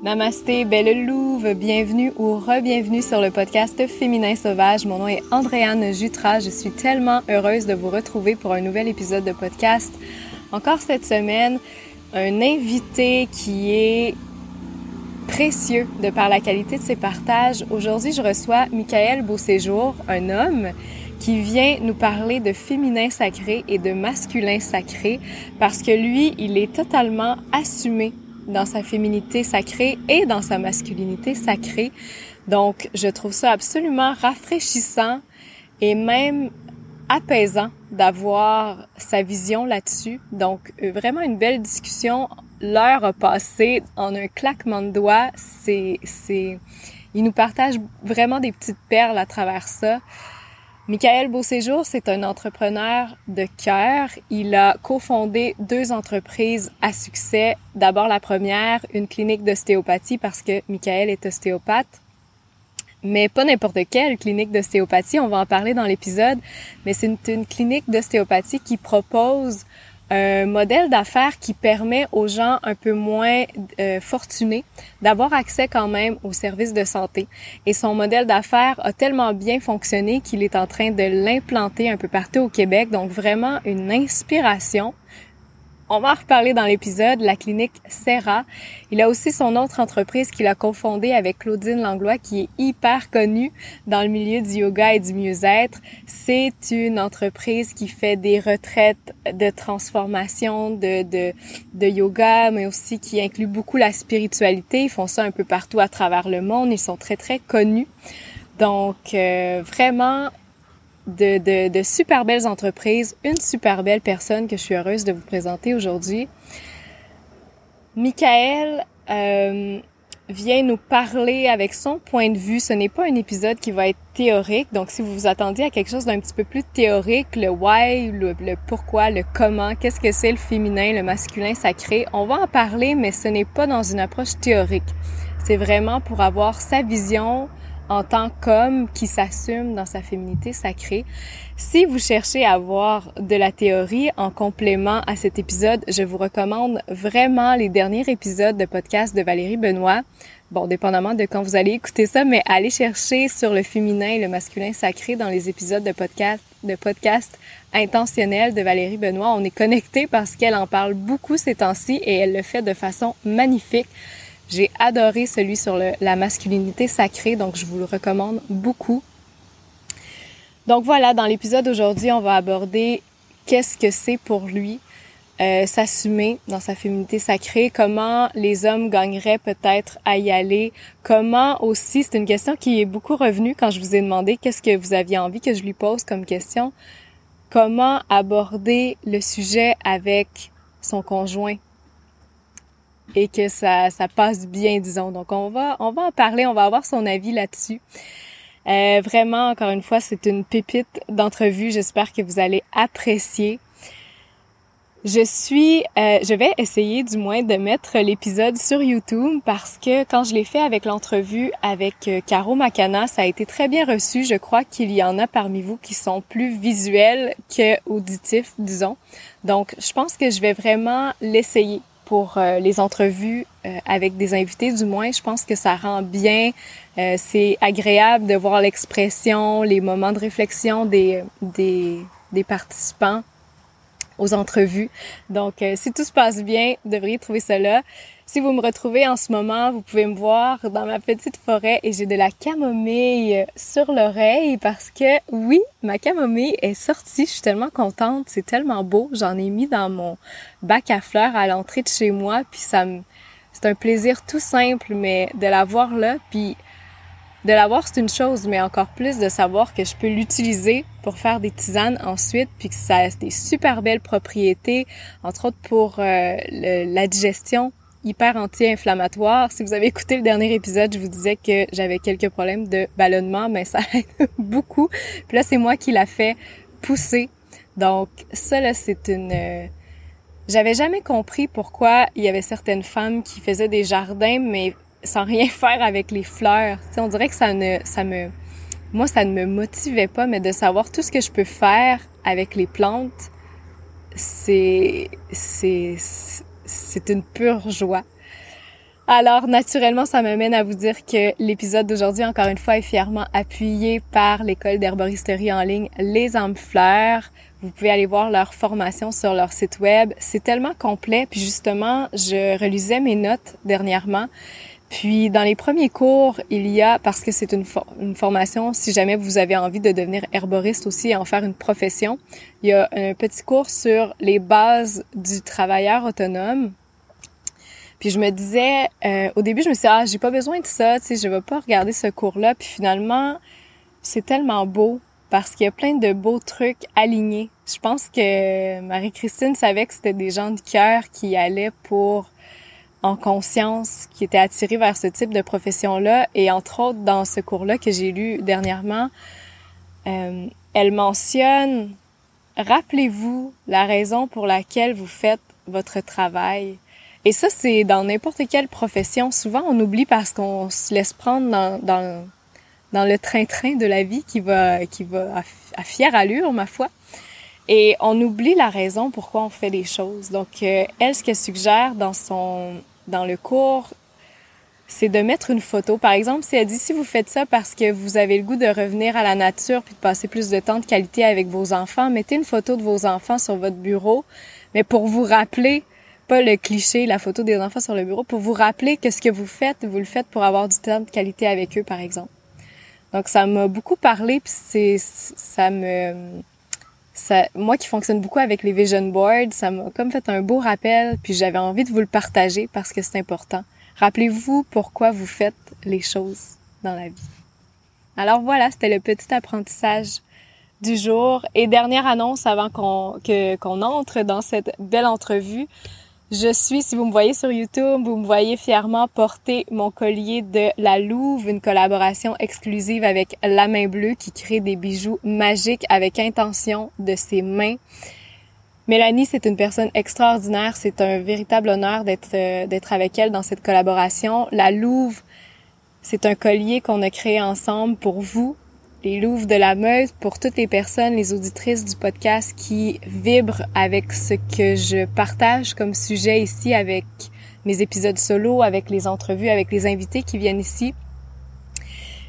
Namasté, belle louve, bienvenue ou re-bienvenue sur le podcast Féminin Sauvage. Mon nom est Andréane Jutra. Je suis tellement heureuse de vous retrouver pour un nouvel épisode de podcast. Encore cette semaine, un invité qui est précieux de par la qualité de ses partages. Aujourd'hui, je reçois Michael Beauséjour, un homme qui vient nous parler de féminin sacré et de masculin sacré parce que lui, il est totalement assumé dans sa féminité sacrée et dans sa masculinité sacrée. Donc, je trouve ça absolument rafraîchissant et même apaisant d'avoir sa vision là-dessus. Donc, euh, vraiment une belle discussion. L'heure a passé en un claquement de doigts. C'est, c'est, il nous partage vraiment des petites perles à travers ça. Michael Beauséjour, c'est un entrepreneur de cœur. Il a cofondé deux entreprises à succès. D'abord la première, une clinique d'ostéopathie parce que Michael est ostéopathe. Mais pas n'importe quelle clinique d'ostéopathie, on va en parler dans l'épisode, mais c'est une, une clinique d'ostéopathie qui propose un modèle d'affaires qui permet aux gens un peu moins euh, fortunés d'avoir accès quand même aux services de santé. Et son modèle d'affaires a tellement bien fonctionné qu'il est en train de l'implanter un peu partout au Québec. Donc vraiment une inspiration on va en reparler dans l'épisode, la clinique Serra. Il a aussi son autre entreprise qu'il a confondée avec Claudine Langlois qui est hyper connue dans le milieu du yoga et du mieux-être. C'est une entreprise qui fait des retraites de transformation de, de, de yoga, mais aussi qui inclut beaucoup la spiritualité. Ils font ça un peu partout à travers le monde. Ils sont très, très connus. Donc, euh, vraiment, de, de, de, super belles entreprises, une super belle personne que je suis heureuse de vous présenter aujourd'hui. Michael euh, vient nous parler avec son point de vue. Ce n'est pas un épisode qui va être théorique, donc si vous vous attendiez à quelque chose d'un petit peu plus théorique, le why, le, le pourquoi, le comment, qu'est-ce que c'est le féminin, le masculin sacré, on va en parler, mais ce n'est pas dans une approche théorique. C'est vraiment pour avoir sa vision, en tant qu'homme qui s'assume dans sa féminité sacrée. Si vous cherchez à avoir de la théorie en complément à cet épisode, je vous recommande vraiment les derniers épisodes de podcast de Valérie Benoît. Bon, dépendamment de quand vous allez écouter ça, mais allez chercher sur le féminin et le masculin sacré dans les épisodes de podcast, de podcast intentionnel de Valérie Benoît. On est connecté parce qu'elle en parle beaucoup ces temps-ci et elle le fait de façon magnifique. J'ai adoré celui sur la masculinité sacrée, donc je vous le recommande beaucoup. Donc voilà, dans l'épisode d'aujourd'hui, on va aborder qu'est-ce que c'est pour lui euh, s'assumer dans sa féminité sacrée, comment les hommes gagneraient peut-être à y aller, comment aussi, c'est une question qui est beaucoup revenue quand je vous ai demandé qu'est-ce que vous aviez envie que je lui pose comme question, comment aborder le sujet avec son conjoint, et que ça, ça passe bien, disons. Donc on va, on va en parler, on va avoir son avis là-dessus. Euh, vraiment, encore une fois, c'est une pépite d'entrevue. J'espère que vous allez apprécier. Je suis, euh, je vais essayer du moins de mettre l'épisode sur YouTube parce que quand je l'ai fait avec l'entrevue avec euh, Caro Macana, ça a été très bien reçu. Je crois qu'il y en a parmi vous qui sont plus visuels que auditifs, disons. Donc, je pense que je vais vraiment l'essayer pour euh, les entrevues euh, avec des invités, du moins, je pense que ça rend bien. Euh, c'est agréable de voir l'expression, les moments de réflexion des, des, des participants aux entrevues. Donc, si tout se passe bien, vous devriez trouver là. Si vous me retrouvez en ce moment, vous pouvez me voir dans ma petite forêt et j'ai de la camomille sur l'oreille parce que oui, ma camomille est sortie. Je suis tellement contente. C'est tellement beau. J'en ai mis dans mon bac à fleurs à l'entrée de chez moi. Puis ça me, c'est un plaisir tout simple, mais de la voir là, puis de la voir c'est une chose, mais encore plus de savoir que je peux l'utiliser pour faire des tisanes ensuite, puis que ça a des super belles propriétés, entre autres pour euh, la digestion, hyper anti-inflammatoire. Si vous avez écouté le dernier épisode, je vous disais que j'avais quelques problèmes de ballonnement, mais ça aide beaucoup. Puis là, c'est moi qui l'a fait pousser. Donc ça là, c'est une euh, j'avais jamais compris pourquoi il y avait certaines femmes qui faisaient des jardins mais sans rien faire avec les fleurs. on dirait que ça ne ça me moi ça ne me motivait pas mais de savoir tout ce que je peux faire avec les plantes, c'est c'est c'est une pure joie. Alors, naturellement, ça m'amène à vous dire que l'épisode d'aujourd'hui, encore une fois, est fièrement appuyé par l'école d'herboristerie en ligne Les Ambes Fleurs. Vous pouvez aller voir leur formation sur leur site web. C'est tellement complet. Puis justement, je relisais mes notes dernièrement. Puis dans les premiers cours, il y a, parce que c'est une, formation, si jamais vous avez envie de devenir herboriste aussi et en faire une profession, il y a un petit cours sur les bases du travailleur autonome. Puis je me disais, euh, au début, je me suis dit, ah, j'ai pas besoin de ça, tu sais, je vais pas regarder ce cours-là. Puis finalement, c'est tellement beau parce qu'il y a plein de beaux trucs alignés. Je pense que Marie-Christine savait que c'était des gens du cœur qui allaient pour en conscience, qui étaient attirés vers ce type de profession-là. Et entre autres, dans ce cours-là que j'ai lu dernièrement, euh, elle mentionne, rappelez-vous la raison pour laquelle vous faites votre travail. Et ça, c'est dans n'importe quelle profession. Souvent, on oublie parce qu'on se laisse prendre dans, dans, dans le train-train de la vie qui va, qui va à, fière allure, ma foi. Et on oublie la raison pourquoi on fait les choses. Donc, euh, elle, ce qu'elle suggère dans son, dans le cours, c'est de mettre une photo. Par exemple, si elle dit si vous faites ça parce que vous avez le goût de revenir à la nature puis de passer plus de temps de qualité avec vos enfants, mettez une photo de vos enfants sur votre bureau, mais pour vous rappeler pas le cliché, la photo des enfants sur le bureau, pour vous rappeler que ce que vous faites, vous le faites pour avoir du temps de qualité avec eux, par exemple. Donc ça m'a beaucoup parlé, puis c'est ça me ça, moi qui fonctionne beaucoup avec les vision boards, ça m'a comme fait un beau rappel, puis j'avais envie de vous le partager parce que c'est important. Rappelez-vous pourquoi vous faites les choses dans la vie. Alors voilà, c'était le petit apprentissage du jour. Et dernière annonce avant qu'on qu'on entre dans cette belle entrevue. Je suis, si vous me voyez sur YouTube, vous me voyez fièrement porter mon collier de la Louve, une collaboration exclusive avec La Main Bleue qui crée des bijoux magiques avec intention de ses mains. Mélanie, c'est une personne extraordinaire. C'est un véritable honneur d'être euh, d'être avec elle dans cette collaboration. La Louve, c'est un collier qu'on a créé ensemble pour vous, les Louves de la Meuse pour toutes les personnes, les auditrices du podcast qui vibrent avec ce que je partage comme sujet ici avec mes épisodes solo, avec les entrevues, avec les invités qui viennent ici.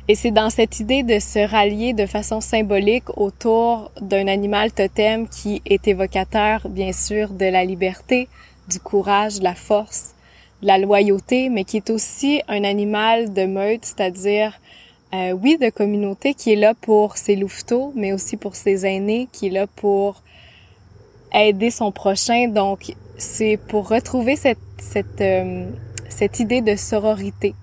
Et c'est dans cette idée de se rallier de façon symbolique autour d'un animal totem qui est évocateur, bien sûr, de la liberté, du courage, de la force, de la loyauté, mais qui est aussi un animal de meute, c'est-à-dire euh, oui, de communauté qui est là pour ses louveteaux, mais aussi pour ses aînés, qui est là pour aider son prochain. Donc, c'est pour retrouver cette, cette, euh, cette idée de sororité.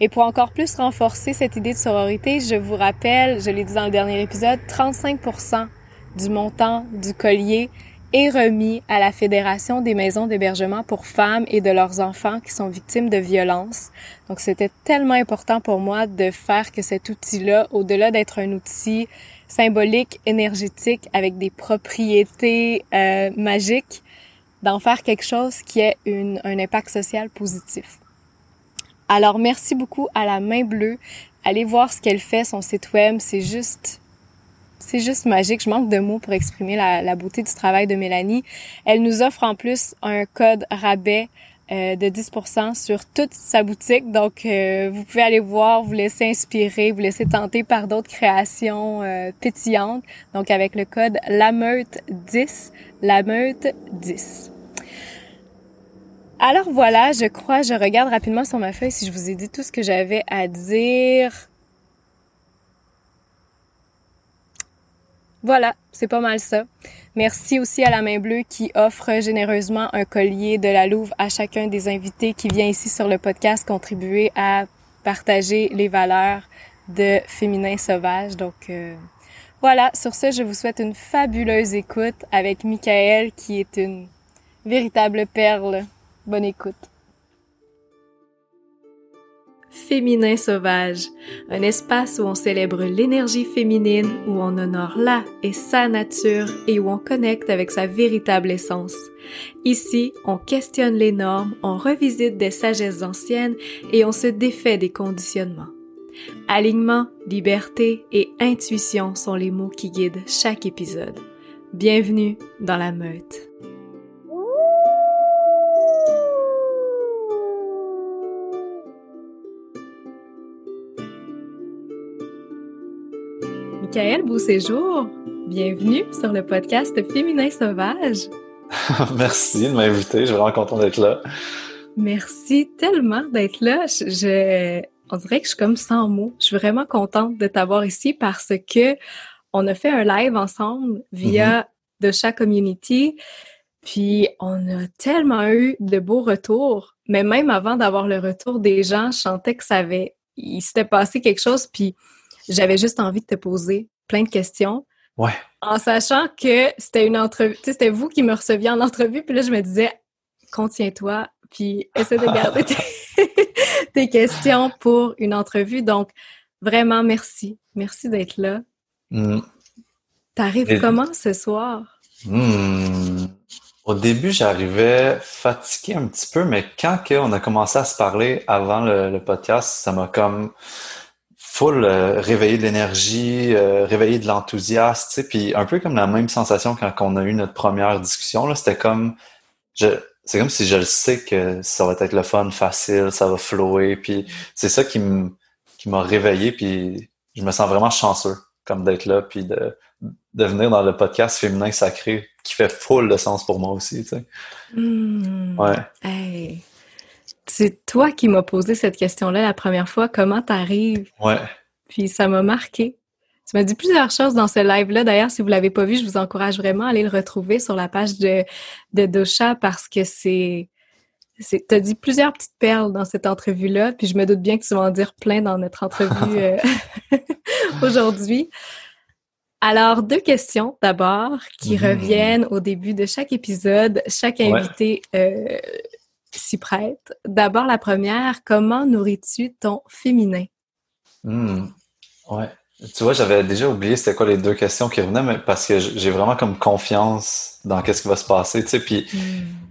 Et pour encore plus renforcer cette idée de sororité, je vous rappelle, je l'ai dit dans le dernier épisode, 35% du montant du collier est remis à la Fédération des maisons d'hébergement pour femmes et de leurs enfants qui sont victimes de violences. Donc c'était tellement important pour moi de faire que cet outil-là, au-delà d'être un outil symbolique, énergétique, avec des propriétés euh, magiques, d'en faire quelque chose qui ait une, un impact social positif. Alors merci beaucoup à la main bleue. Allez voir ce qu'elle fait, son site web, c'est juste c'est juste magique. Je manque de mots pour exprimer la, beauté du travail de Mélanie. Elle nous offre en plus un code rabais euh, de 10% sur toute sa boutique. Donc, euh, vous pouvez aller voir, vous laisser inspirer, vous laisser tenter par d'autres créations euh, pétillantes. Donc, avec le code LAMEUTE10, LAMEUTE10. Alors voilà, je crois, je regarde rapidement sur ma feuille si je vous ai dit tout ce que j'avais à dire. Voilà, c'est pas mal ça. Merci aussi à la main bleue qui offre généreusement un collier de la Louve à chacun des invités qui vient ici sur le podcast contribuer à partager les valeurs de féminin sauvage. Donc euh, voilà, sur ce, je vous souhaite une fabuleuse écoute avec Michael qui est une véritable perle. Bonne écoute. Féminin sauvage, un espace où on célèbre l'énergie féminine, où on honore la et sa nature et où on connecte avec sa véritable essence. Ici, on questionne les normes, on revisite des sagesses anciennes et on se défait des conditionnements. Alignement, liberté et intuition sont les mots qui guident chaque épisode. Bienvenue dans la meute. Michael Beauséjour, bienvenue sur le podcast Féminin Sauvage. Merci de m'inviter, je suis vraiment content d'être là. Merci tellement d'être là. Je, on dirait que je suis comme sans mots. Je suis vraiment contente de t'avoir ici parce que on a fait un live ensemble via de mm-hmm. Community. Puis on a tellement eu de beaux retours. Mais même avant d'avoir le retour des gens, je sentais que ça avait, il s'était passé quelque chose. Puis j'avais juste envie de te poser plein de questions. Ouais. En sachant que c'était une entrevue, tu sais, c'était vous qui me receviez en entrevue. Puis là, je me disais, contiens-toi, puis essaie de garder tes, questions pour une entrevue. Donc, vraiment, merci. Merci d'être là. Mm. T'arrives comment ce soir? Hmm. Au début, j'arrivais fatigué un petit peu, mais quand on a commencé à se parler avant le, podcast, ça m'a comme full euh, réveillé de l'énergie, euh, réveillé de l'enthousiasme, tu sais, puis un peu comme la même sensation quand on a eu notre première discussion, là, c'était comme, je, c'est comme si je le sais que ça va être le fun, facile, ça va flower, puis c'est ça qui m'a réveillé, puis je me sens vraiment chanceux comme d'être là, puis de, de venir dans le podcast féminin sacré qui fait full de sens pour moi aussi, tu sais. Hmm. Ouais. C'est toi qui m'as posé cette question-là la première fois. Comment t'arrives? Ouais. Puis ça m'a marqué. Tu m'as dit plusieurs choses dans ce live-là. D'ailleurs, si vous l'avez pas vu, je vous encourage vraiment à aller le retrouver sur la page de, de Dosha parce que c'est tu as dit plusieurs petites perles dans cette entrevue-là, puis je me doute bien que tu vas en dire plein dans notre entrevue euh, aujourd'hui. Alors, deux questions d'abord qui mmh. reviennent au début de chaque épisode. Chaque invité euh, s'y prête. D'abord, la première, comment nourris-tu ton féminin? Mmh. Ouais. Tu vois, j'avais déjà oublié c'était quoi les deux questions qui revenaient, mais parce que j'ai vraiment comme confiance dans qu'est-ce qui va se passer, tu sais. Puis hmm.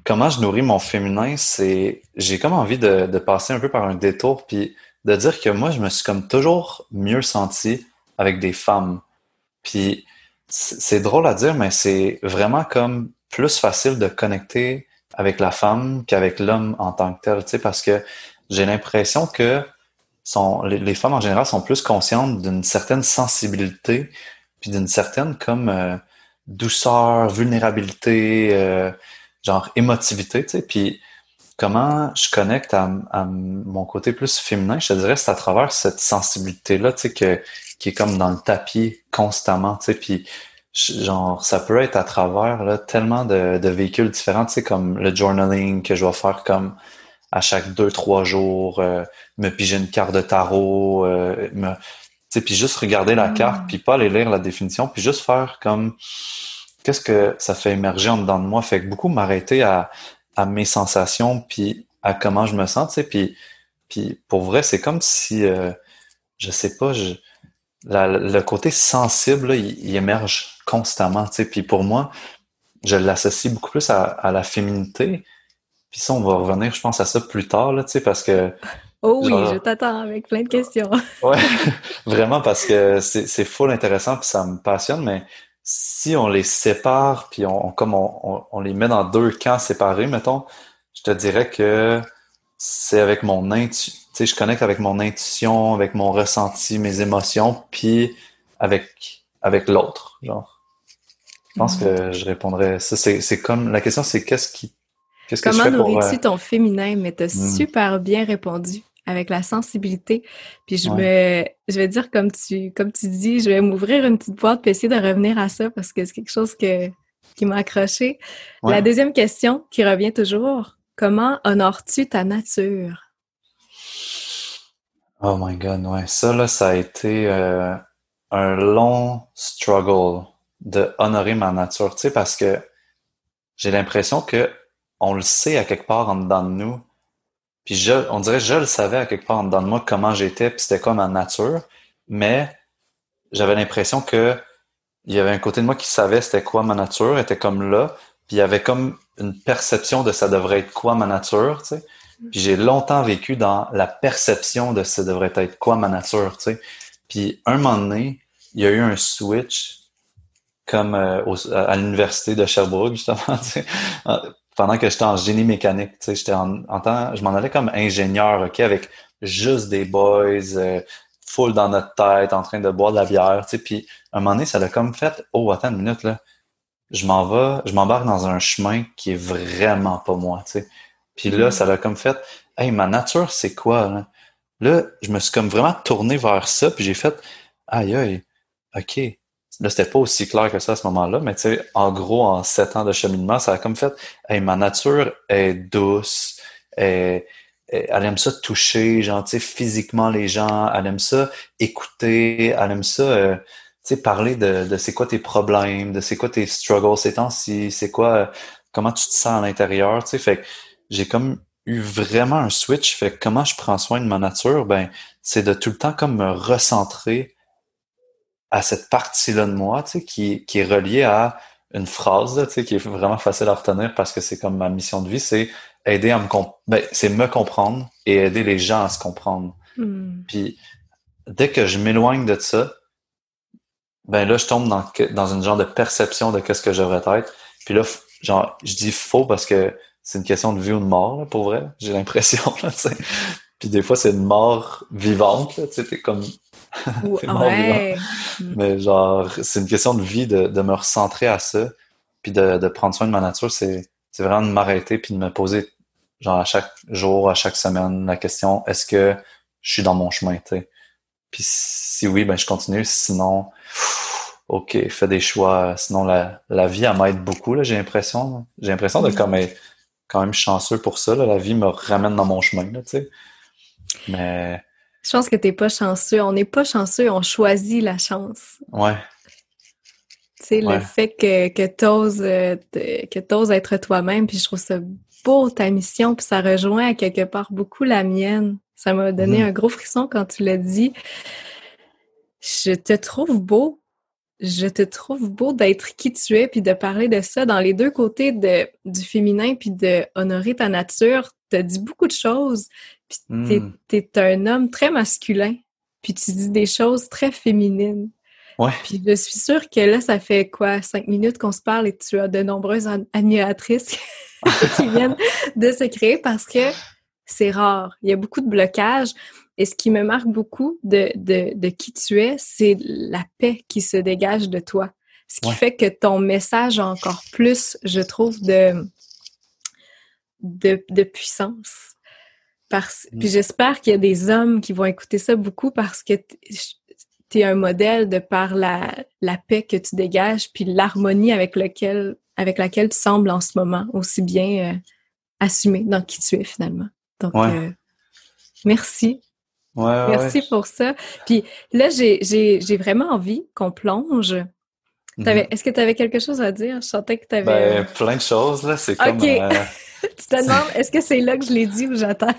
comment je nourris mon féminin, c'est j'ai comme envie de, de, passer un peu par un détour, puis de dire que moi, je me suis comme toujours mieux senti avec des femmes. Puis c'est drôle à dire, mais c'est vraiment comme plus facile de connecter avec la femme qu'avec l'homme en tant que tel, tu sais, parce que j'ai l'impression que sont, les, femmes en général sont plus conscientes d'une certaine sensibilité, puis d'une certaine comme euh, douceur, vulnérabilité, euh, genre émotivité, tu sais. Puis comment je connecte à, mon côté plus féminin, je te dirais, c'est à travers cette sensibilité-là, tu sais, que, qui est comme dans le tapis constamment, tu sais. Puis genre, ça peut être à travers là, tellement de, de véhicules différents, tu sais, comme le journaling que je vais faire comme à chaque deux, trois jours, euh, me piger une carte de tarot, euh, me, puis juste regarder la carte, mm. puis pas aller lire la définition, puis juste faire comme qu'est-ce que ça fait émerger en dedans de moi? Fait que beaucoup m'arrêter à, à mes sensations, puis à comment je me sens, tu sais, puis, puis pour vrai, c'est comme si, euh, je sais pas, je, le côté sensible, il, émerge constamment, tu sais, puis pour moi, je l'associe beaucoup plus à, à la féminité, puis ça, on va revenir, je pense, à ça plus tard, là, tu sais, parce que... Oh oui, je t'attends avec plein de questions. ouais, vraiment, parce que c'est full intéressant, puis ça me passionne, mais si on les sépare, puis on, comme on, on, les met dans deux camps séparés, mettons, je te dirais que c'est avec mon intuition, tu sais, je connecte avec mon intuition, avec mon ressenti, mes émotions, puis avec, avec l'autre, genre. Je pense que je répondrais ça. C'est comme, la question, c'est qu'est-ce qui Comment nourris-tu euh, ton féminin? Mais tu as hmm. super bien répondu avec la sensibilité. Puis je me, je vais dire comme tu, comme tu dis, je vais m'ouvrir une petite boîte puis essayer de revenir à ça parce que c'est quelque chose que, qui m'a accroché. La deuxième question qui revient toujours, comment honores-tu ta nature? Oh my God, ouais. Ça, là, ça a été euh, un long struggle de honorer ma nature, tu sais, parce que j'ai l'impression que on le sait à quelque part en dedans de nous. Puis je, on dirait je le savais à quelque part en dedans de moi comment j'étais, puis c'était quoi ma nature, mais j'avais l'impression que il y avait un côté de moi qui savait c'était quoi ma nature, était comme là, puis il y avait comme une perception de ça devrait être quoi ma nature, tu sais. Puis j'ai longtemps vécu dans la perception de ça devrait être quoi ma nature, tu sais. Puis un moment donné, il y a eu un switch comme euh, à l'université de Sherbrooke justement, tu sais, pendant que j'étais en génie mécanique, tu sais, j'étais en, en temps, je m'en allais comme ingénieur, ok, avec juste des boys, euh, full dans notre tête, en train de boire de la bière, tu sais, puis à un moment donné, ça l'a comme fait, oh, attends une minute, là, je m'en vais, je m'embarque dans un chemin qui est vraiment pas moi, tu sais. Puis là, mm. ça l'a comme fait, hey, ma nature, c'est quoi, là? Là, je me suis comme vraiment tourné vers ça, puis j'ai fait, aïe, aïe, ok. Là, c'était pas aussi clair que ça à ce moment-là, mais tu sais, en gros, en sept ans de cheminement, ça a comme fait, hey, ma nature est douce, elle, aime ça toucher, genre, tu sais, physiquement les gens, elle aime ça écouter, elle aime ça, euh, tu sais, parler de, de c'est quoi tes problèmes, de c'est quoi tes struggles ces temps-ci, c'est quoi, euh, comment tu te sens à l'intérieur, tu sais, fait que j'ai comme eu vraiment un switch, fait que comment je prends soin de ma nature, ben, c'est de tout le temps comme me recentrer à cette partie-là de moi, tu sais, qui, qui est reliée à une phrase, tu sais, qui est vraiment facile à retenir parce que c'est comme ma mission de vie, c'est aider à me ben, c'est me comprendre et aider les gens à se comprendre. Hmm. Puis dès que je m'éloigne de ça, ben là je tombe dans dans une genre de perception de qu'est-ce que je devrais être. Puis là genre je dis faux parce que c'est une question de vie ou de mort là, pour vrai, j'ai l'impression là, tu sais. Puis des fois c'est une mort vivante là, tu sais, comme ouais. Mais genre, c'est une question de vie de, de me recentrer à ça, puis de, de prendre soin de ma nature. C'est, c'est vraiment de m'arrêter puis de me poser, genre, à chaque jour, à chaque semaine, la question est-ce que je suis dans mon chemin, tu sais? Puis si oui, ben je continue. Sinon, ok, fais des choix. Sinon, la, la vie, elle m'aide beaucoup, là, j'ai l'impression. J'ai l'impression de comme être quand même chanceux pour ça. Là. La vie me ramène dans mon chemin, tu sais. Mais je pense que t'es pas chanceux. On n'est pas chanceux, on choisit la chance. Ouais. Tu sais, le fait que, que t'oses euh, que être toi-même, puis je trouve ça beau ta mission, puis ça rejoint à quelque part beaucoup la mienne. Ça m'a donné mm-hmm. un gros frisson quand tu l'as dit. Je te trouve beau. Je te trouve beau d'être qui tu es, puis de parler de ça dans les deux côtés de, du féminin, puis de honorer ta nature. Tu dit beaucoup de choses, puis hmm. t'es, un homme très masculin, puis tu dis des choses très féminines. Ouais. Puis je suis sûre que là, ça fait quoi, cinq minutes qu'on se parle et tu as de nombreuses admiratrices qui viennent de se créer parce que c'est rare. Il y a beaucoup de blocages. Et ce qui me marque beaucoup de, de, de qui tu es, c'est la paix qui se dégage de toi. Ce qui fait que ton message a encore plus, je trouve, de, de, de puissance. Parce... Mm. Puis j'espère qu'il y a des hommes qui vont écouter ça beaucoup parce que tu es un modèle de par la, la paix que tu dégages, puis l'harmonie avec, lequel, avec laquelle tu sembles en ce moment, aussi bien euh, assumé dans qui tu es finalement. Donc, euh, merci. Ouais, merci pour ça. Puis là, j'ai vraiment envie qu'on plonge. Mm-hmm. Est-ce que tu avais quelque chose à dire? Je sentais que tu avais. Ben, plein de choses, là. C'est comme. Euh, tu te demandes, est-ce que c'est là que je l'ai dit ou j'attends?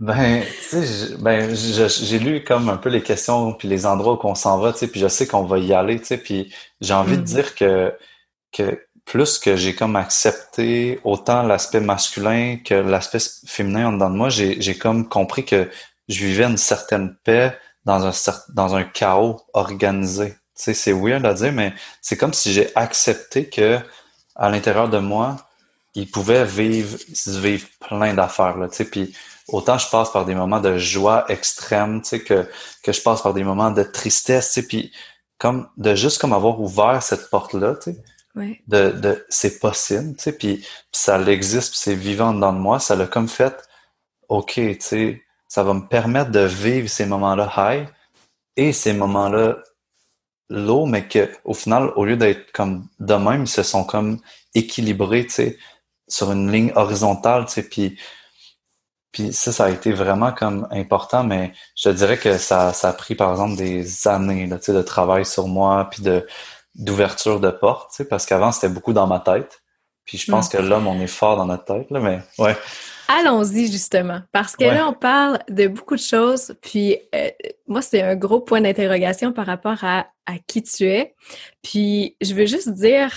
ben, tu sais, ben, j'ai lu comme un peu les questions puis les endroits où on s'en va, tu sais, puis je sais qu'on va y aller, tu sais, puis j'ai envie de mm. dire que, que plus que j'ai comme accepté autant l'aspect masculin que l'aspect féminin en dedans de moi, j'ai comme compris que je vivais une certaine paix dans un, dans un chaos organisé. Tu sais, c'est weird à dire, mais c'est comme si j'ai accepté que à l'intérieur de moi, il pouvait vivre, vivre plein d'affaires, là, tu sais, puis autant je passe par des moments de joie extrême, tu sais, que, que je passe par des moments de tristesse, tu sais, puis comme, de juste comme avoir ouvert cette porte-là, tu sais, de, de c'est possible, tu sais, puis, ça l'existe, c'est vivant dans moi, ça l'a comme fait, ok, tu sais, ça va me permettre de vivre ces moments-là high et ces moments-là low, mais que au final, au lieu d'être comme de même, ils se sont comme équilibrés, tu sais sur une ligne horizontale, tu sais, puis, puis ça, ça a été vraiment comme important, mais je dirais que ça, ça a pris, par exemple, des années là, tu sais, de travail sur moi, puis de d'ouverture de porte, tu sais, parce qu'avant, c'était beaucoup dans ma tête. Puis je pense mm. que l'homme, on est fort dans notre tête, là, mais ouais. Allons-y justement, parce que là, on parle de beaucoup de choses, puis euh, moi, c'est un gros point d'interrogation par rapport à, à qui tu es. Puis je veux juste dire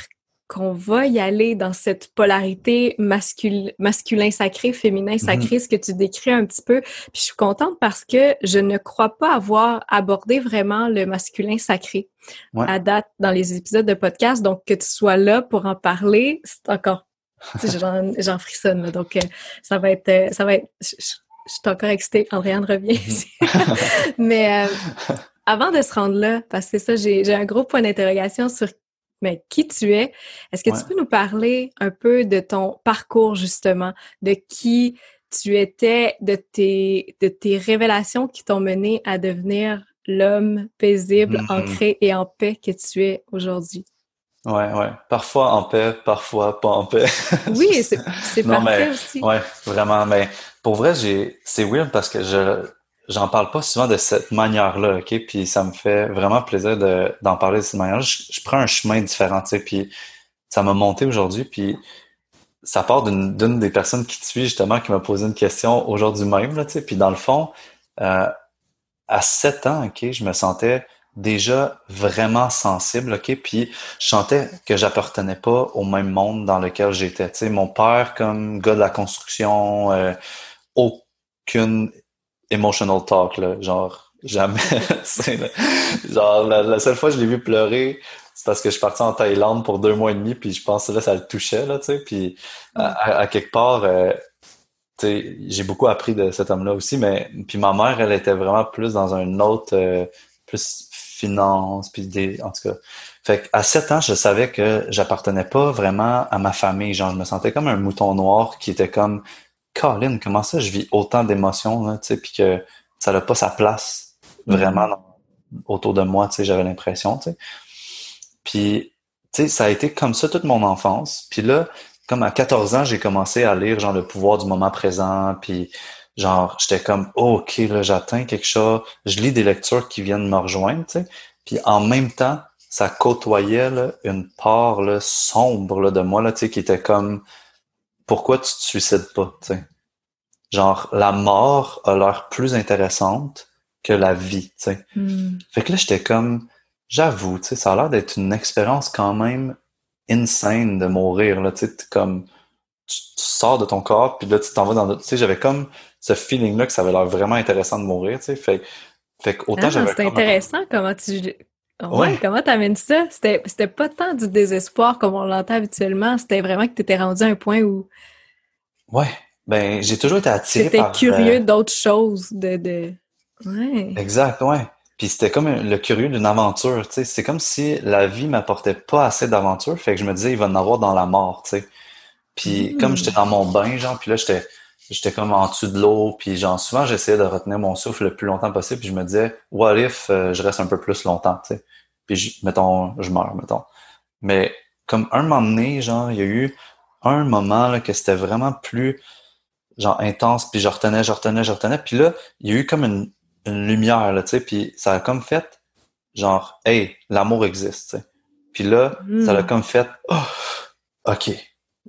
qu'on va y aller dans cette polarité masculin sacré, féminin mhm. sacré, ce que tu décris un petit peu. Puis je suis contente parce que je ne crois pas avoir abordé vraiment le masculin sacré à date dans les épisodes de podcast. Donc que tu sois là pour en parler, c'est encore j'en frissonne. donc euh, ça va être euh, ça va être je suis encore excitée. Andréane revient ici. Mais euh, avant de se rendre là, parce que ça, j'ai un gros point d'interrogation sur mais qui tu es? Est-ce que tu peux nous parler un peu de ton parcours, justement, de qui tu étais, de tes, de tes révélations qui t'ont mené à devenir l'homme paisible, mm-hmm. ancré et en paix que tu es aujourd'hui? Ouais, ouais. Parfois en paix, parfois pas en paix. oui, c'est parfait mais, aussi. Ouais, vraiment. Mais pour vrai, j'ai, c'est weird parce que je, j'en parle pas souvent de cette manière-là, ok? Puis ça me fait vraiment plaisir de, d'en parler de cette manière-là. Je, prends un chemin différent, tu sais, puis ça m'a monté aujourd'hui, puis ça part d'une, des personnes qui te suit, justement, qui m'a posé une question aujourd'hui même, là, tu sais. Puis dans le fond, euh, à sept ans, ok, je me sentais déjà vraiment sensible, ok, puis je sentais que j'appartenais pas au même monde dans lequel j'étais. Tu sais, mon père comme gars de la construction, euh, aucune emotional talk là, genre jamais. genre la, seule fois que je l'ai vu pleurer, c'est parce que je suis parti en Thaïlande pour deux mois et demi, puis je pense que là ça le touchait là, tu sais, puis à, quelque part. Euh, j'ai beaucoup appris de cet homme-là aussi, mais puis ma mère, elle était vraiment plus dans un autre, euh, plus finance, puis des, en tout cas. Fait à 7 ans, je savais que j'appartenais pas vraiment à ma famille. Genre, je me sentais comme un mouton noir qui était comme, Colin, comment ça je vis autant d'émotions, tu sais, puis que ça n'a pas sa place vraiment mm-hmm. autour de moi, tu sais, j'avais l'impression, tu sais. Puis, tu sais, ça a été comme ça toute mon enfance. Puis là, comme à 14 ans, j'ai commencé à lire genre le pouvoir du moment présent, puis genre j'étais comme oh, ok là j'atteins quelque chose je lis des lectures qui viennent me rejoindre tu sais puis en même temps ça côtoyait là, une part là, sombre là, de moi là tu sais qui était comme pourquoi tu te suicides pas tu sais? Genre la mort a l'air plus intéressante que la vie tu sais hmm. fait que là j'étais comme j'avoue tu sais ça a l'air d'être une expérience quand même insane de mourir là tu sais comme tu, sors de ton corps, puis là, tu t'en vas dans... Tu sais, j'avais comme ce feeling-là que ça avait l'air vraiment intéressant de mourir, tu sais. Fait, fait autant ah, j'avais... C'est intéressant comment tu... Ouais, comment t'amènes ça? C'était, c'était pas tant du désespoir comme on l'entend habituellement, c'était vraiment que tu étais rendu à un point où... Ouais, ben j'ai toujours été attiré par... curieux euh, d'autres choses, de... de... Ouais. Exact, ouais. Puis c'était comme le curieux d'une aventure, tu sais. C'est comme si la vie m'apportait pas assez d'aventure, fait que je me disais, il va en avoir dans la mort, tu sais. Puis comme j'étais dans mon bain, genre, puis là, j'étais j'étais comme en dessous de l'eau, puis genre, souvent, j'essayais de retenir mon souffle le plus longtemps possible, puis je me disais, what if euh, je reste un peu plus longtemps, tu sais? Puis, mettons, je meurs, mettons. Mais comme un moment donné, genre, il y a eu un moment là, que c'était vraiment plus genre intense, puis je retenais, je retenais, je retenais, puis là, il y a eu comme une, une lumière, là, tu sais, puis ça a comme fait, genre, hey, l'amour existe, tu sais. Puis là, ça a hmm. comme fait, oh, ok,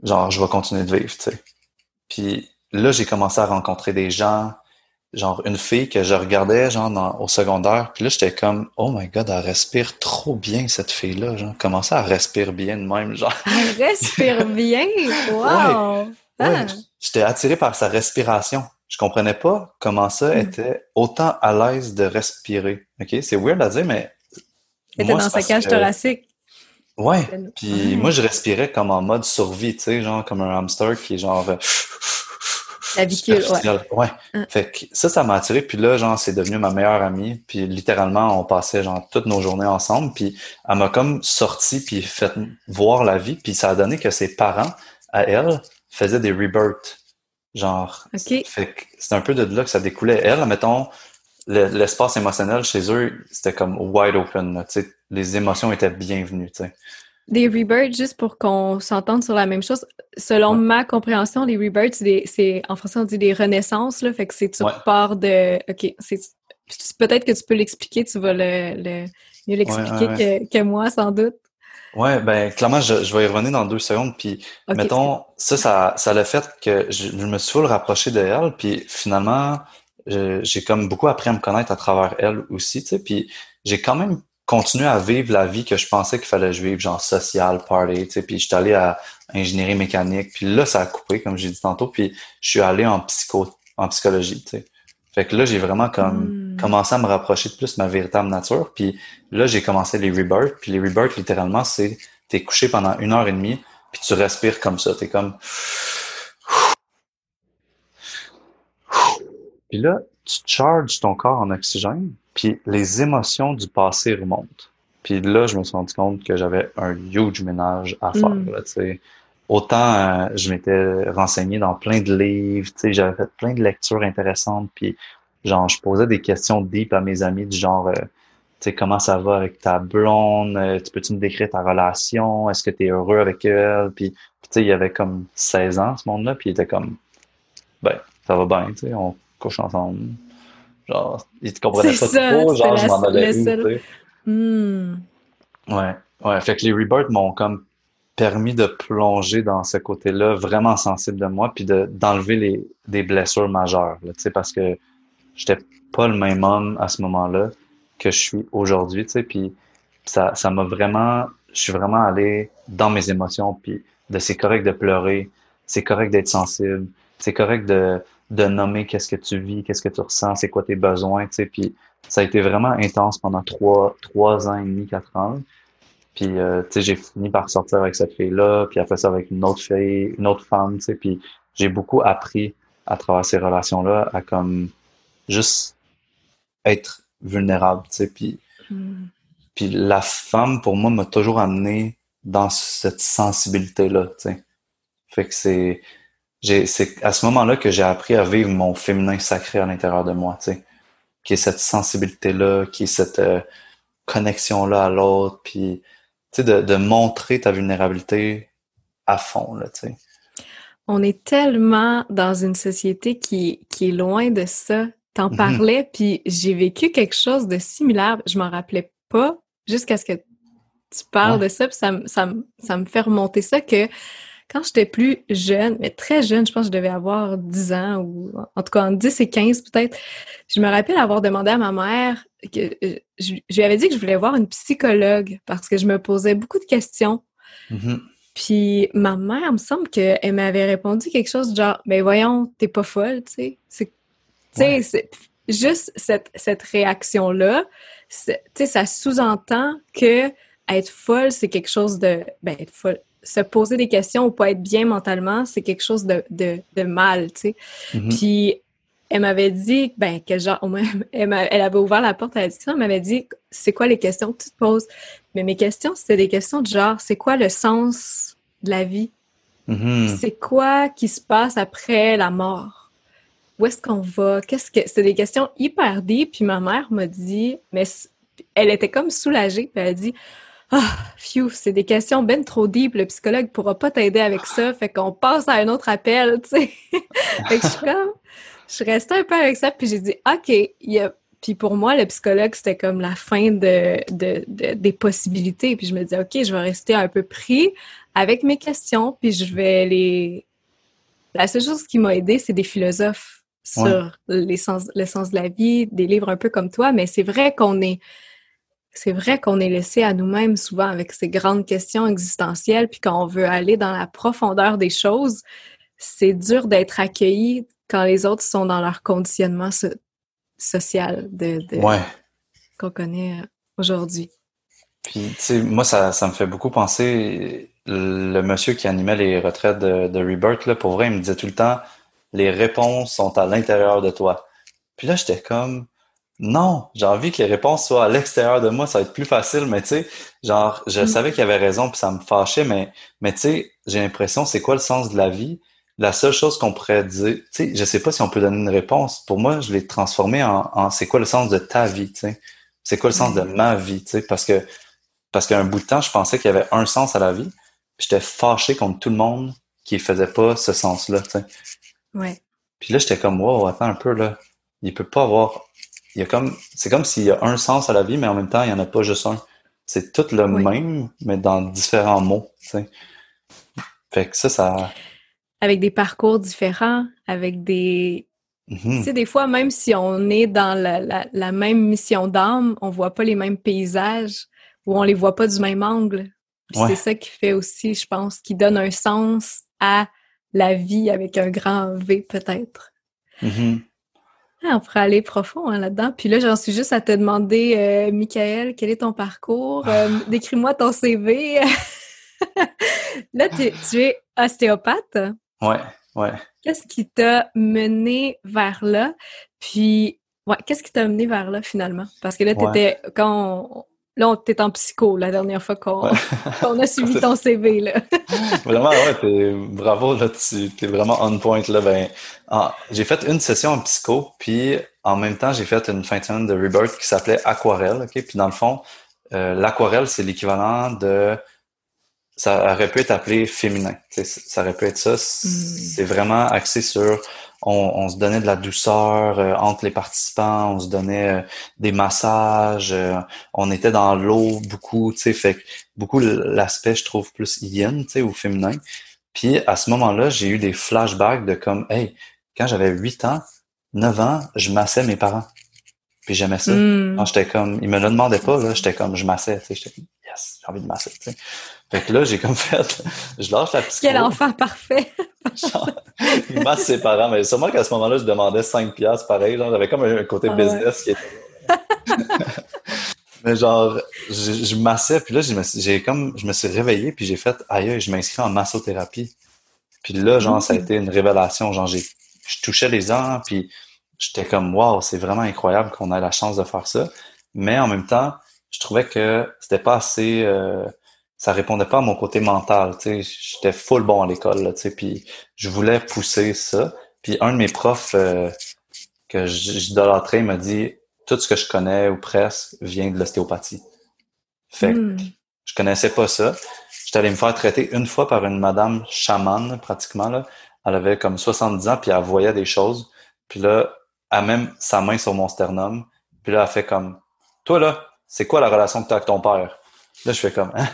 genre, je vais continuer de vivre, tu sais. Puis là, j'ai commencé à rencontrer des gens, genre une fille que je regardais, genre, au secondaire, puis là, j'étais comme, oh my god, elle respire trop bien, cette fille-là, genre, comment ça, elle respire bien de même, genre? Elle respire bien? Wow! Ouais, j'étais attiré par sa respiration. Je comprenais pas comment ça hmm. était autant à l'aise de respirer. OK? C'est weird à dire, mais. Elle était dans sa cage thoracique. Ouais. Puis moi, je respirais comme en mode survie, tu sais, genre comme un hamster qui est genre. Ouais. ouais. Hein. Fait que ça, ça m'a attiré. Puis là, genre, c'est devenu ma meilleure amie. Puis littéralement, on passait genre toutes nos journées ensemble. Puis elle m'a comme sorti puis fait voir la vie. Puis ça a donné que ses parents, à elle, faisaient des rebirths. Genre. Okay. Fait que c'est un peu de là que ça découlait. Elle, mettons, l'espace émotionnel chez eux, c'était comme wide open. les émotions étaient bienvenues. Des rebirths, juste pour qu'on s'entende sur la même chose, selon ma compréhension, les rebirths, c'est en français on dit des renaissances, là, fait que c'est tu pars de. OK, c'est peut-être que tu peux l'expliquer, tu vas le, mieux l'expliquer que, moi, sans doute. Ouais, ben clairement, je, vais y revenir dans deux secondes. Puis, mettons, ça, ça, ça a fait que je, me suis le rapprocher de elle. Puis finalement, j'ai comme beaucoup appris à me connaître à travers elle aussi, tu sais. Puis j'ai quand même continué à vivre la vie que je pensais qu'il fallait que je vive, genre social, party, tu sais. Puis j'étais allé à ingénierie mécanique. Puis là, ça a coupé, comme j'ai dit tantôt. Puis je suis allé en psycho, en psychologie, tu sais. Fait que là, j'ai vraiment comme hmm. commencé à me rapprocher de plus de ma véritable nature. Puis là, j'ai commencé les rebirths. Puis les rebirths, littéralement, c'est t'es couché pendant une heure et demie, puis tu respires comme ça. T'es comme Puis là, tu charges ton corps en oxygène, puis les émotions du passé remontent. Puis là, je me suis rendu compte que j'avais un huge ménage à faire. Mm. Là, Autant euh, je m'étais renseigné dans plein de livres, j'avais fait plein de lectures intéressantes, puis genre je posais des questions deep à mes amis du genre euh, tu sais comment ça va avec ta blonde, euh, tu peux-tu me décrire ta relation, est-ce que tu es heureux avec elle, puis, tu sais il y avait comme 16 ans ce monde-là, puis il était comme ben ça va bien, tu sais on couche ensemble. Genre, il comprenait pas trop, genre je m'en allais où, Hmm. Ouais, ouais. Fait que les rebirths m'ont comme permis de plonger dans ce côté-là vraiment sensible de moi, puis de d'enlever les des blessures majeures, tu sais, parce que j'étais pas le même homme à ce moment-là que je suis aujourd'hui, tu sais, puis ça ça m'a vraiment, je suis vraiment allé dans mes émotions, puis de c'est correct de pleurer, c'est correct d'être sensible, c'est correct de de nommer qu'est-ce que tu vis, qu'est-ce que tu ressens, c'est quoi tes besoins, tu sais, puis ça a été vraiment intense pendant trois, trois ans et demi, quatre ans. Puis, euh, tu sais, j'ai fini par sortir avec cette fille-là, puis après ça avec une autre fille, une autre femme, tu sais, puis j'ai beaucoup appris à travers ces relations-là à comme juste être vulnérable, tu sais, puis, hmm. puis la femme, pour moi, m'a toujours amené dans cette sensibilité-là, tu sais. Fait que c'est, c'est à ce moment-là que j'ai appris à vivre mon féminin sacré à l'intérieur de moi, tu sais qui est cette sensibilité-là, qui est cette euh, connexion-là à l'autre, puis de, de montrer ta vulnérabilité à fond, là, tu sais. On est tellement dans une société qui, qui est loin de ça. T'en mm-hmm. parlais, puis j'ai vécu quelque chose de similaire. Je m'en rappelais pas jusqu'à ce que tu parles de ça, puis ça, ça, ça me fait remonter ça que quand j'étais plus jeune, mais très jeune, je pense que je devais avoir 10 ans ou en tout cas en 10 et 15 peut-être, je me rappelle avoir demandé à ma mère que euh, je, lui avais dit que je voulais voir une psychologue parce que je me posais beaucoup de questions. Mm-hmm. Puis ma mère, il me semble qu'elle m'avait répondu quelque chose du genre Mais voyons, t'es pas folle, tu sais. C'est, c'est juste cette, cette réaction-là, tu sais, ça sous-entend que être folle, c'est quelque chose de. Ben, être folle se poser des questions ou pas être bien mentalement, c'est quelque chose de, de, de mal, tu sais. Mm-hmm. Puis elle m'avait dit, ben, quel genre, au moins, elle, elle, avait ouvert la porte à la discussion, elle m'avait dit, c'est quoi les questions que tu te poses? Mais mes questions, c'était des questions de genre, c'est quoi le sens de la vie? Mm-hmm. C'est quoi qui se passe après la mort? Où est-ce qu'on va? Qu'est-ce que. C'était des questions hyper deep. Puis ma mère m'a dit, mais elle était comme soulagée. Puis elle a dit, ah, phew, c'est des questions ben trop deep. Le psychologue pourra pas t'aider avec ça. Fait qu'on passe à un autre appel, tu sais. fait que je suis comme, je restais un peu avec ça, puis j'ai dit, OK, il a... Puis pour moi, le psychologue, c'était comme la fin de, de, des possibilités. Puis je me dis, OK, je vais rester un peu pris avec mes questions, puis je vais les... La seule chose qui m'a aidé, c'est des philosophes sur l'essence le sens de la vie, des livres un peu comme toi, mais c'est vrai qu'on est c'est vrai qu'on est laissé à nous-mêmes souvent avec ces grandes questions existentielles, puis quand on veut aller dans la profondeur des choses, c'est dur d'être accueilli quand les autres sont dans leur conditionnement social de, qu'on connaît euh, aujourd'hui. Puis, tu sais, moi, ça, ça me fait beaucoup penser, le monsieur qui animait les retraites de, de Rebirth, là, pour vrai, il me disait tout le temps, les réponses sont à l'intérieur de toi. Puis là, j'étais comme, non, j'ai envie que les réponses soient à l'extérieur de moi, ça va être plus facile, mais tu sais, genre, je mm. savais qu'il y avait raison, puis ça me fâchait, mais, mais tu sais, j'ai l'impression, c'est quoi le sens de la vie? La seule chose qu'on pourrait dire, tu sais, je sais pas si on peut donner une réponse. Pour moi, je l'ai transformé en, en c'est quoi le sens de ta vie, tu sais? C'est quoi le sens de mm. ma vie, tu sais? Parce que, parce qu'un bout de temps, je pensais qu'il y avait un sens à la vie, puis j'étais fâché contre tout le monde qui faisait pas ce sens-là, tu sais? Ouais. Puis là, j'étais comme, wow, attends un peu, là. Il peut pas avoir il y a comme, c'est comme s'il y a un sens à la vie, mais en même temps, il n'y en a pas juste un. C'est tout le même, mais dans différents mots. Fait que ça, ça. Avec des parcours différents, avec des. Mm-hmm. Tu sais, des fois, même si on est dans la, même mission d'âme, on voit pas les mêmes paysages ou on les voit pas du même angle. C'est ça qui fait aussi, je pense, qui donne un sens à la vie avec un grand V, peut-être. Mm-hmm. Ah, on pourrait aller profond hein, là-dedans. Puis là, j'en suis juste à te demander, euh, Michael, quel est ton parcours? Euh, décris-moi ton CV. là, tu es ostéopathe? Ouais, Ouais. Qu'est-ce qui t'a mené vers là? Puis, ouais, qu'est-ce qui t'a mené vers là finalement? Parce que là, t'étais, quand on, Là, on était en psycho la dernière fois qu'on a suivi ton CV. Là. vraiment, ouais, bravo, là, tu es vraiment on point. Là, ben, j'ai fait une session en psycho, puis en même temps, j'ai fait une fin de semaine de Rebirth qui s'appelait Aquarelle. Puis dans le fond, euh, l'aquarelle, c'est l'équivalent de. Ça aurait pu être appelé féminin. Ça aurait pu être ça. Hmm. C'est vraiment axé sur on, se donnait de la douceur euh, entre les participants, on se donnait euh, des massages, euh, on était dans l'eau beaucoup, tu sais, fait beaucoup l'aspect, je trouve, plus yin, tu sais, ou féminin. Puis à ce moment-là, j'ai eu des flashbacks de comme, hey, quand j'avais 8 ans, 9 ans, je massais mes parents. Puis j'aimais ça. Hmm. j'étais comme, ils me le demandaient pas, là, j'étais comme, je massais, tu sais, j'étais comme, yes, j'ai envie de masser, tu sais. Fait que là, j'ai comme fait, je lâche la psycho. Quel enfant parfait! il masse ses parents, mais sûrement qu'à ce moment-là, je demandais 5 piastres, pareil, genre, j'avais comme un côté ah business qui était... mais genre, je, je, massais, puis là, j'ai comme, je me suis réveillé, puis j'ai fait, aïe, je m'inscris en massothérapie. Puis là, genre, ça a été une révélation, genre, j'ai, je touchais les gens, puis j'étais comme, wow, c'est vraiment incroyable qu'on ait la chance de faire ça. Mais en même temps, je trouvais que c'était pas assez, euh, ça répondait pas à mon côté mental, tu sais. J'étais full bon à l'école, tu sais, puis je voulais pousser ça. Puis un de mes profs euh, que j'idolâtrais m'a dit, tout ce que je connais ou presque vient de l'ostéopathie. Fait que hmm. je connaissais pas ça. J'étais allé me faire traiter une fois par une madame chamane, pratiquement, là. Elle avait comme 70 ans, puis elle voyait des choses. Puis là, elle même sa main sur mon sternum. Puis là, elle fait comme, toi là, c'est quoi la relation que tu as avec ton père? Là, je fais comme, hein?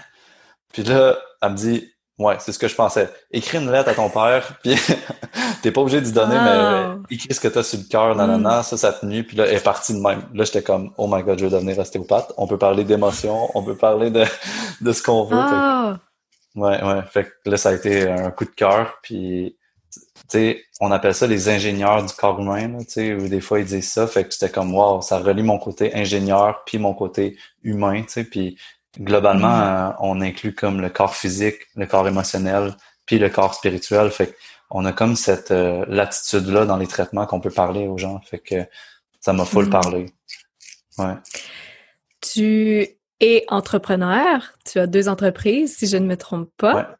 Puis là, elle me dit, ouais, c'est ce que je pensais. Écris une lettre à ton père, puis t'es pas obligé d'y donner, mais ah. écris ce que t'as sur le cœur, nanana, mm. ça, ça tenue. Puis là, elle est partie de même. Là, j'étais comme, oh my god, je vais devenir ostéopathe. On peut parler d'émotions, on peut parler de, de ce qu'on veut. Ah. Ouais, ouais. Fait que là, ça a été un coup de cœur, puis sais, on appelle ça les ingénieurs du corps humain, tu sais, ou des fois ils disent ça, fait que c'était comme wow, ça relie mon côté ingénieur puis mon côté humain, tu sais, puis globalement mm. euh, on inclut comme le corps physique, le corps émotionnel, puis le corps spirituel, fait on a comme cette euh, latitude là dans les traitements qu'on peut parler aux gens, fait que ça m'a full mm. parler. Ouais. Tu es entrepreneur, tu as deux entreprises si je ne me trompe pas.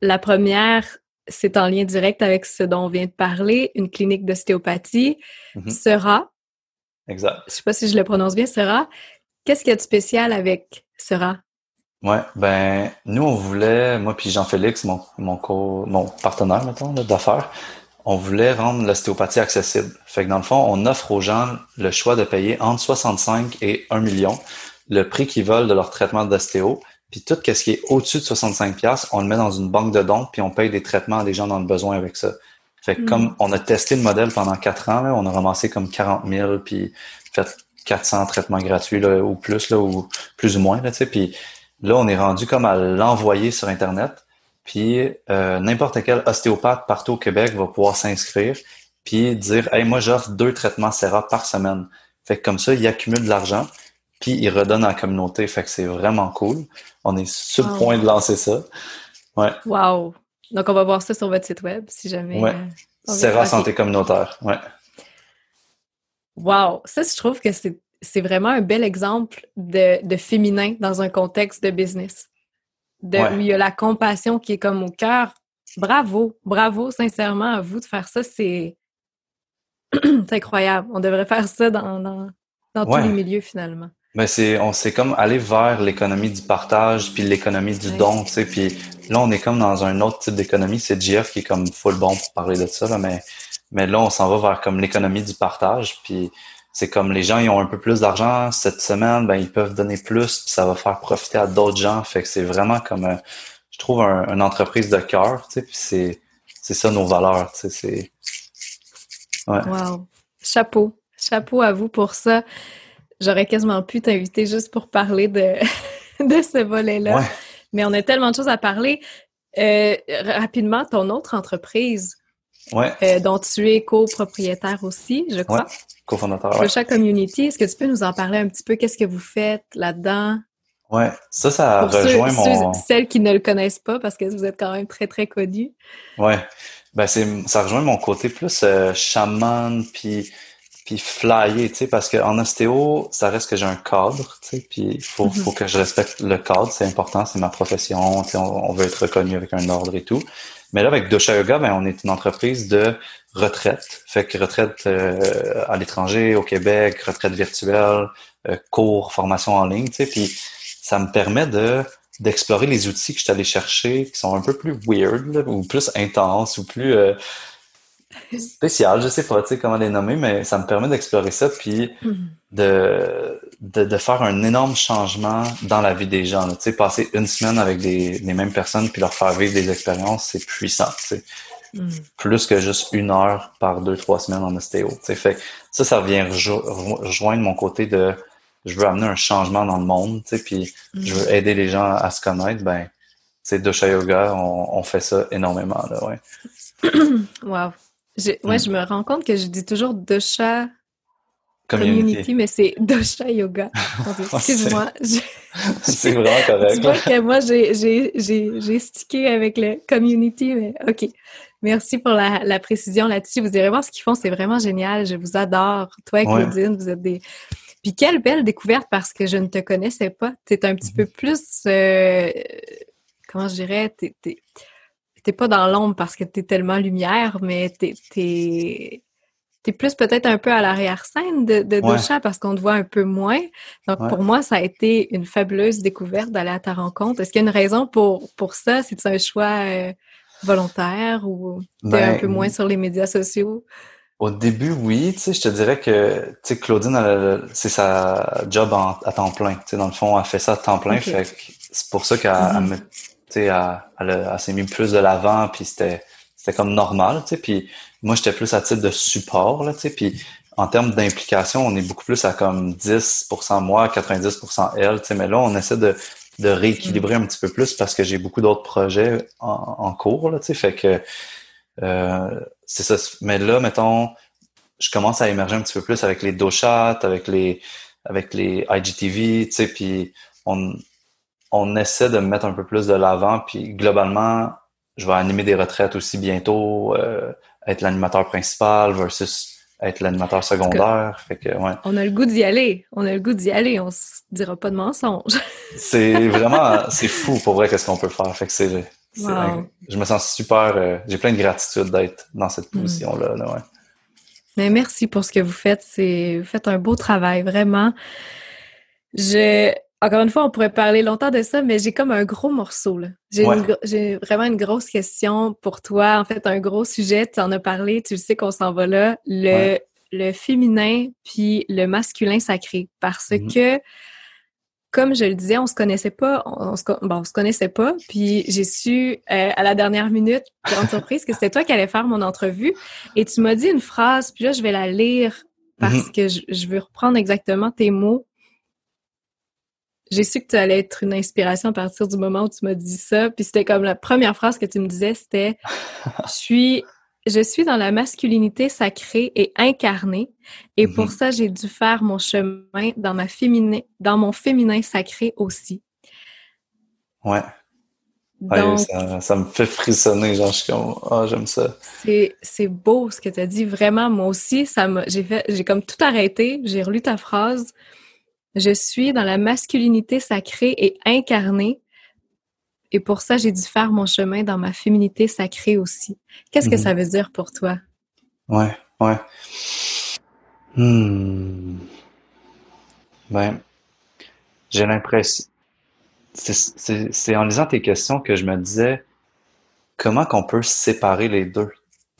La première c'est en lien direct avec ce dont on vient de parler, une clinique d'ostéopathie. Mm-hmm. Sera. Exact. Je sais pas si je le prononce bien, Sera. Qu'est-ce qu'il y a de spécial avec Sera? Ouais, ben, nous, on voulait, moi puis Jean-Félix, mon, mon, mon partenaire, mettons, d'affaires, on voulait rendre l'ostéopathie accessible. Fait que dans le fond, on offre aux gens le choix de payer entre 65 et 1 million le prix qu'ils veulent de leur traitement d'ostéo. Puis tout ce qui est au-dessus de 65 on le met dans une banque de dons, puis on paye des traitements à des gens dans le besoin avec ça. Fait que hmm. comme on a testé le modèle pendant quatre ans, on a ramassé comme 40 000, puis fait 400 traitements gratuits là, ou plus, là, ou plus ou moins. Là, puis là, on est rendu comme à l'envoyer sur Internet. Puis euh, n'importe quel ostéopathe partout au Québec va pouvoir s'inscrire puis dire Hey, moi j'offre deux traitements Serra par semaine. Fait que comme ça, il accumule de l'argent puis il redonne à la communauté. Fait que c'est vraiment cool. On est sur le point de lancer ça. Ouais. Wow. Donc, on va voir ça sur votre site web si jamais. Ouais. Euh, Santé Communautaire. Ouais. Wow. Ça, je trouve que c'est vraiment un bel exemple de, féminin dans un contexte de business. De, Où il y a la compassion qui est comme au cœur. Bravo, bravo sincèrement à vous de faire ça. C'est incroyable. On devrait faire ça dans, dans, tous les milieux finalement. Ben c'est on c'est comme aller vers l'économie du partage puis l'économie du don, tu sais. Puis là on est comme dans un autre type d'économie. C'est Jeff qui est comme full bon pour parler de ça, là, mais mais là on s'en va vers comme l'économie du partage. Puis c'est comme les gens ils ont un peu plus d'argent cette semaine, ben ils peuvent donner plus, puis ça va faire profiter à d'autres gens. Fait que c'est vraiment comme euh, je trouve un, une entreprise de cœur, tu sais. Puis c'est c'est ça nos valeurs, tu sais. C'est ouais. Wow, chapeau, chapeau à vous pour ça. J'aurais quasiment pu t'inviter juste pour parler de, de ce volet-là. Mais on a tellement de choses à parler. Euh, rapidement, ton autre entreprise, euh, dont tu es copropriétaire aussi, je crois. Ouais. Cofondateur. chaque Community, est-ce que tu peux nous en parler un petit peu? Qu'est-ce que vous faites là-dedans? Ouais, ça, ça rejoint mon. celles qui ne le connaissent pas, parce que vous êtes quand même très, très connus. Ouais. Ben c'est ça rejoint mon côté plus euh, chaman puis puis flyer, tu sais, parce qu'en ostéo, ça reste que j'ai un cadre, tu sais, puis il faut, faut que je respecte le cadre, c'est important, c'est ma profession, tu sais, on, veut être reconnu avec un ordre et tout. Mais là, avec Dosha Yoga, ben, on est une entreprise de retraite. Fait que retraite euh, à l'étranger, au Québec, retraite virtuelle, euh, cours, formation en ligne, tu sais, puis ça me permet de d'explorer les outils que je suis allé chercher qui sont un peu plus weird ou plus intenses ou plus euh, spécial, je sais pas tu sais, comment les nommer, mais ça me permet d'explorer ça puis mm-hmm. de, de, de, faire un énorme changement dans la vie des gens. Tu sais, passer une semaine avec des, les mêmes personnes puis leur faire vivre des expériences, c'est puissant. Mm-hmm. Plus que juste une heure par deux, trois semaines en ostéo. Tu sais. Fait ça, ça vient rejoindre mon côté de je veux amener un changement dans le monde, tu sais, puis je veux mm. aider les gens à se connaître, ben, Dosha Yoga, on, fait ça énormément, là, ouais. wow. Ouais, mm. je me rends compte que je dis toujours Dosha Community, mais c'est Dosha Yoga. Excuse-moi. c'est vraiment correct. tu vois que moi, j'ai stické avec le community, mais OK. Merci pour la, précision là-dessus. Vous irez voir ce qu'ils font, c'est vraiment génial. Je vous adore. Toi et Claudine, vous êtes des, puis quelle belle découverte parce que je ne te connaissais pas. Tu es un petit peu plus, euh, comment je dirais, tu n'es pas dans l'ombre parce que tu es tellement lumière, mais tu es, plus peut-être un peu à l'arrière-scène de, de parce qu'on te voit un peu moins. Donc pour moi, ça a été une fabuleuse découverte d'aller à ta rencontre. Est-ce qu'il y a une raison pour, pour ça? C'est un choix euh, volontaire ou tu es un ben, peu moins sur les médias sociaux? Au début, oui. Tu sais, je te dirais que tu sais, Claudine, c'est sa job à temps plein. Tu sais, dans le fond, elle fait ça à temps plein. Fait c'est pour ça qu'elle mm elle, s'est mis plus de l'avant, puis c'était c'était comme normal. Tu sais, puis moi, j'étais plus à titre de support. Là, tu sais, puis en termes d'implication, on est beaucoup plus à comme 10% moi, 90% elle. Tu sais, mais là, on essaie de de rééquilibrer un petit peu plus parce que j'ai beaucoup d'autres projets en, en cours. Là, tu sais, fait que euh, c'est ça. Mais là, mettons, je commence à émerger un petit peu plus avec les doshats, avec les avec les IGTV, tu sais, puis on, on essaie de me mettre un peu plus de l'avant, puis globalement, je vais animer des retraites aussi bientôt, euh, être l'animateur principal versus être l'animateur secondaire. Fait que, ouais. On a le goût d'y aller. On a le goût d'y aller. On se dira pas de mensonge. c'est vraiment, c'est fou pour vrai qu'est-ce qu'on peut faire. Fait que c'est, je me sens super. Euh, j'ai plein de gratitude d'être dans cette hmm. position-là. ouais. Mais merci pour ce que vous faites. C'est, vous faites un beau travail, vraiment. Je, encore une fois, on pourrait parler longtemps de ça, mais j'ai comme un gros morceau. J'ai, vraiment une grosse question pour toi. En fait, un gros sujet. Tu en as parlé. Tu sais qu'on s'en va là. Le, le féminin puis le masculin sacré. Parce mm-hmm. que comme je le disais, on se connaissait pas, on se, bon, on se connaissait pas, puis j'ai su euh, à la dernière minute, grande surprise, que c'était toi qui allais faire mon entrevue, et tu m'as dit une phrase, puis là je vais la lire parce mhm. que je, veux reprendre exactement tes mots. J'ai su que tu allais être une inspiration à partir du moment où tu m'as dit ça, puis c'était comme la première phrase que tu me disais, c'était je suis je suis dans la masculinité sacrée et incarnée, et pour mhm. ça, j'ai dû faire mon chemin dans ma féminin, dans mon féminin sacré aussi. Ouais. ça, me fait frissonner, genre, je suis comme, ah, j'aime ça. C'est beau ce que tu as dit, vraiment, moi aussi, ça m'a, j'ai fait, j'ai comme tout arrêté, j'ai relu ta phrase. Je suis dans la masculinité sacrée et incarnée, et pour ça, j'ai dû faire mon chemin dans ma féminité sacrée aussi. Qu'est-ce que mhm. ça veut dire pour toi? Ouais, ouais. Hmm. Ben, j'ai l'impression. C'est en lisant tes questions que je me disais comment qu'on peut séparer les deux?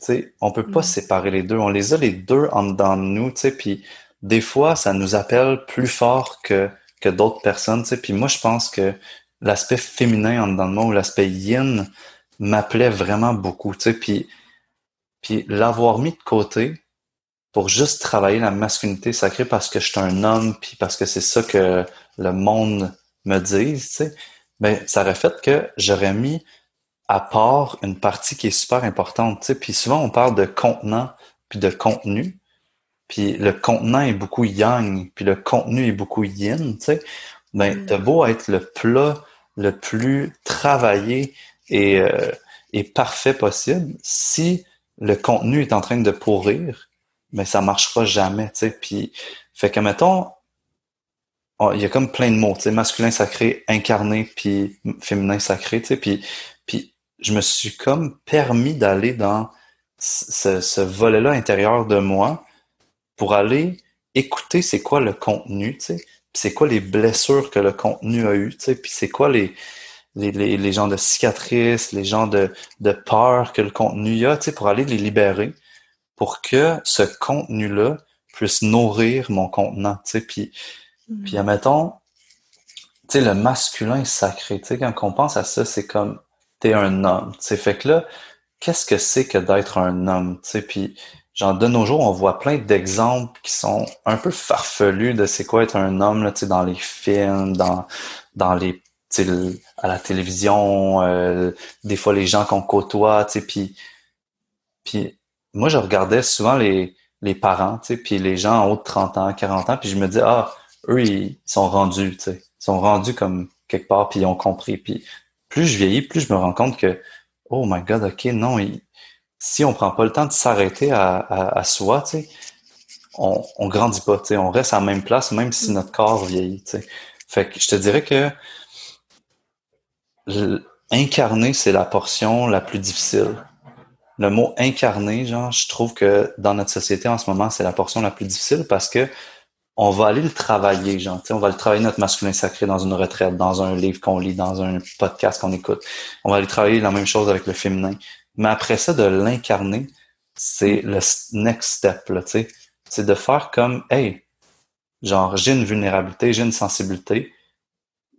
sais, on peut pas séparer les deux. On les a les deux en dedans de nous, puis des fois, ça nous appelle plus fort que, que d'autres personnes. Puis moi, je pense que l'aspect féminin en dedans de moi ou l'aspect yin m'appelait vraiment beaucoup, tu sais, puis, puis l'avoir mis de côté pour juste travailler la masculinité sacrée parce que je suis un homme, puis parce que c'est ça que le monde me dit, tu sais, ben, ça aurait fait que j'aurais mis à part une partie qui est super importante, tu sais, puis souvent on parle de contenant puis de contenu, puis le contenant est beaucoup yang, puis le contenu est beaucoup yin, tu sais, ben, mm. t'as beau être le plat le plus travaillé et, euh, est parfait possible, si le contenu est en train de pourrir, mais ça marchera jamais, tu sais. Puis, fait que, mettons, il y a comme plein de mots, tu sais, masculin sacré, incarné, puis féminin sacré, tu sais. Puis, puis je me suis comme permis d'aller dans ce, ce volet-là intérieur de moi pour aller écouter c'est quoi le contenu, tu sais, c'est quoi les blessures que le contenu a eu, tu sais, puis c'est quoi les, les, les, les genres de cicatrices, les genres de, de peur que le contenu a, tu sais, pour aller les libérer, pour que ce contenu-là puisse nourrir mon contenant, tu sais, puis, mm. puis admettons, tu sais, le masculin sacré, tu sais, quand on pense à ça, c'est comme, t'es un homme, tu sais, fait que là, qu'est-ce que c'est que d'être un homme, tu sais, puis genre de nos jours, on voit plein d'exemples qui sont un peu farfelus de c'est quoi être un homme là, dans les films, dans dans les à la télévision, euh, des fois les gens qu'on côtoie, puis puis moi je regardais souvent les les parents, puis les gens en haut de 30 ans, 40 ans, puis je me dis ah eux ils sont rendus, ils sont rendus comme quelque part puis ils ont compris puis plus je vieillis, plus je me rends compte que oh my god, ok non, ils, si on prend pas le temps de s'arrêter à, à, soi, tu sais, on, on grandit pas, tu sais, on reste à la même place même si notre corps vieillit, tu sais. Fait que je te dirais que incarner, c'est la portion la plus difficile. Le mot incarner, genre, je trouve que dans notre société en ce moment, c'est la portion la plus difficile parce que on va aller le travailler, genre, on va le travailler notre masculin sacré dans une retraite, dans un livre qu'on lit, dans un podcast qu'on écoute. On va aller travailler la même chose avec le féminin. Mais après ça, de l'incarner, c'est le next step, là, tu sais. C'est de faire comme, hey, genre, j'ai une vulnérabilité, j'ai une sensibilité,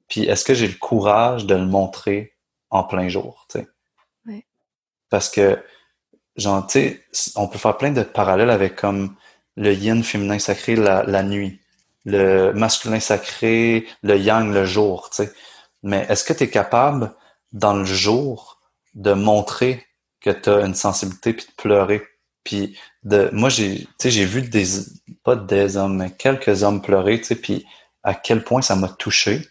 puis est-ce que j'ai le courage de le montrer en plein jour, tu sais? Ouais. Parce que, genre, tu sais, on peut faire plein de parallèles avec comme le yin féminin sacré la, la nuit, le masculin sacré, le yang le jour, tu sais. Mais est-ce que tu es capable, dans le jour, de montrer que tu as une sensibilité puis de pleurer. Puis de moi j'ai j'ai vu des pas des hommes mais quelques hommes pleurer, tu sais puis à quel point ça m'a touché.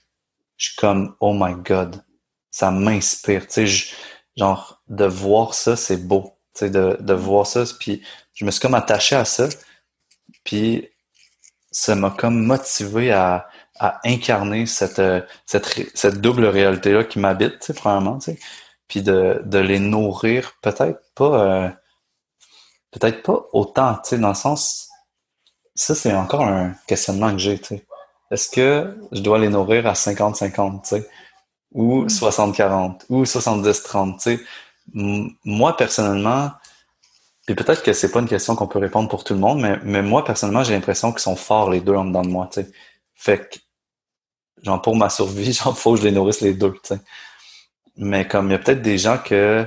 Je suis comme oh my god, ça m'inspire, tu sais genre de voir ça c'est beau, tu sais de de voir ça puis je me suis comme attaché à ça. Puis ça m'a comme motivé à, à incarner cette, cette, cette double réalité-là qui m'habite, tu sais, premièrement, tu sais puis de, de les nourrir peut-être pas euh, peut-être pas autant, tu sais, dans le sens ça c'est encore un questionnement que j'ai, tu sais. Est-ce que je dois les nourrir à 50-50, tu sais, ou 60-40, mm. ou 70-30, tu sais? Moi personnellement, puis peut-être que c'est pas une question qu'on peut répondre pour tout le monde, mais, mais moi personnellement, j'ai l'impression qu'ils sont forts les deux en dedans de moi, tu sais. Fait que genre pour ma survie, genre faut que je les nourrisse les deux, tu sais mais comme il y a peut-être des gens que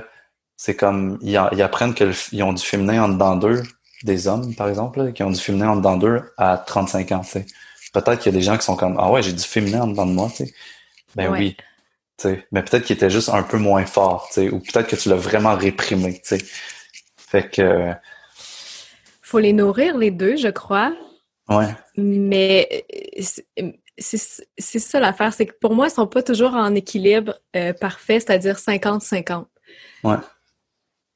c'est comme ils, apprennent qu'ils ont du féminin en dedans d'eux, des hommes par exemple, qui ont du féminin en dedans d'eux à 35 ans. Peut-être qu'il y a des gens qui sont comme Ah ouais, j'ai du féminin en dedans de moi. Ben oui. Mais peut-être qu'il était juste un peu moins fort, tu sais, ou peut-être que tu l'as vraiment réprimé. tu sais. Fait que. Faut les nourrir les deux, je crois. Ouais. Mais c'est ça l'affaire, c'est que pour moi, ils sont pas toujours en équilibre euh, parfait, c'est-à-dire 50-50. Ouais.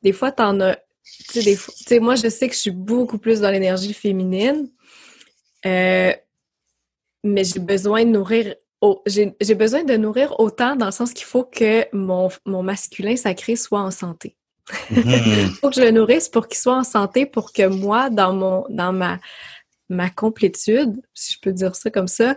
Des fois, t'en as. Tu sais, moi, je sais que je suis beaucoup plus dans l'énergie féminine, euh, mais j'ai besoin de nourrir. J'ai besoin de nourrir autant dans le sens qu'il faut que mon, mon masculin sacré soit en santé. Il mm-hmm. faut que je le nourrisse pour qu'il soit en santé, pour que moi, dans mon dans ma ma complétude, si je peux dire ça comme ça,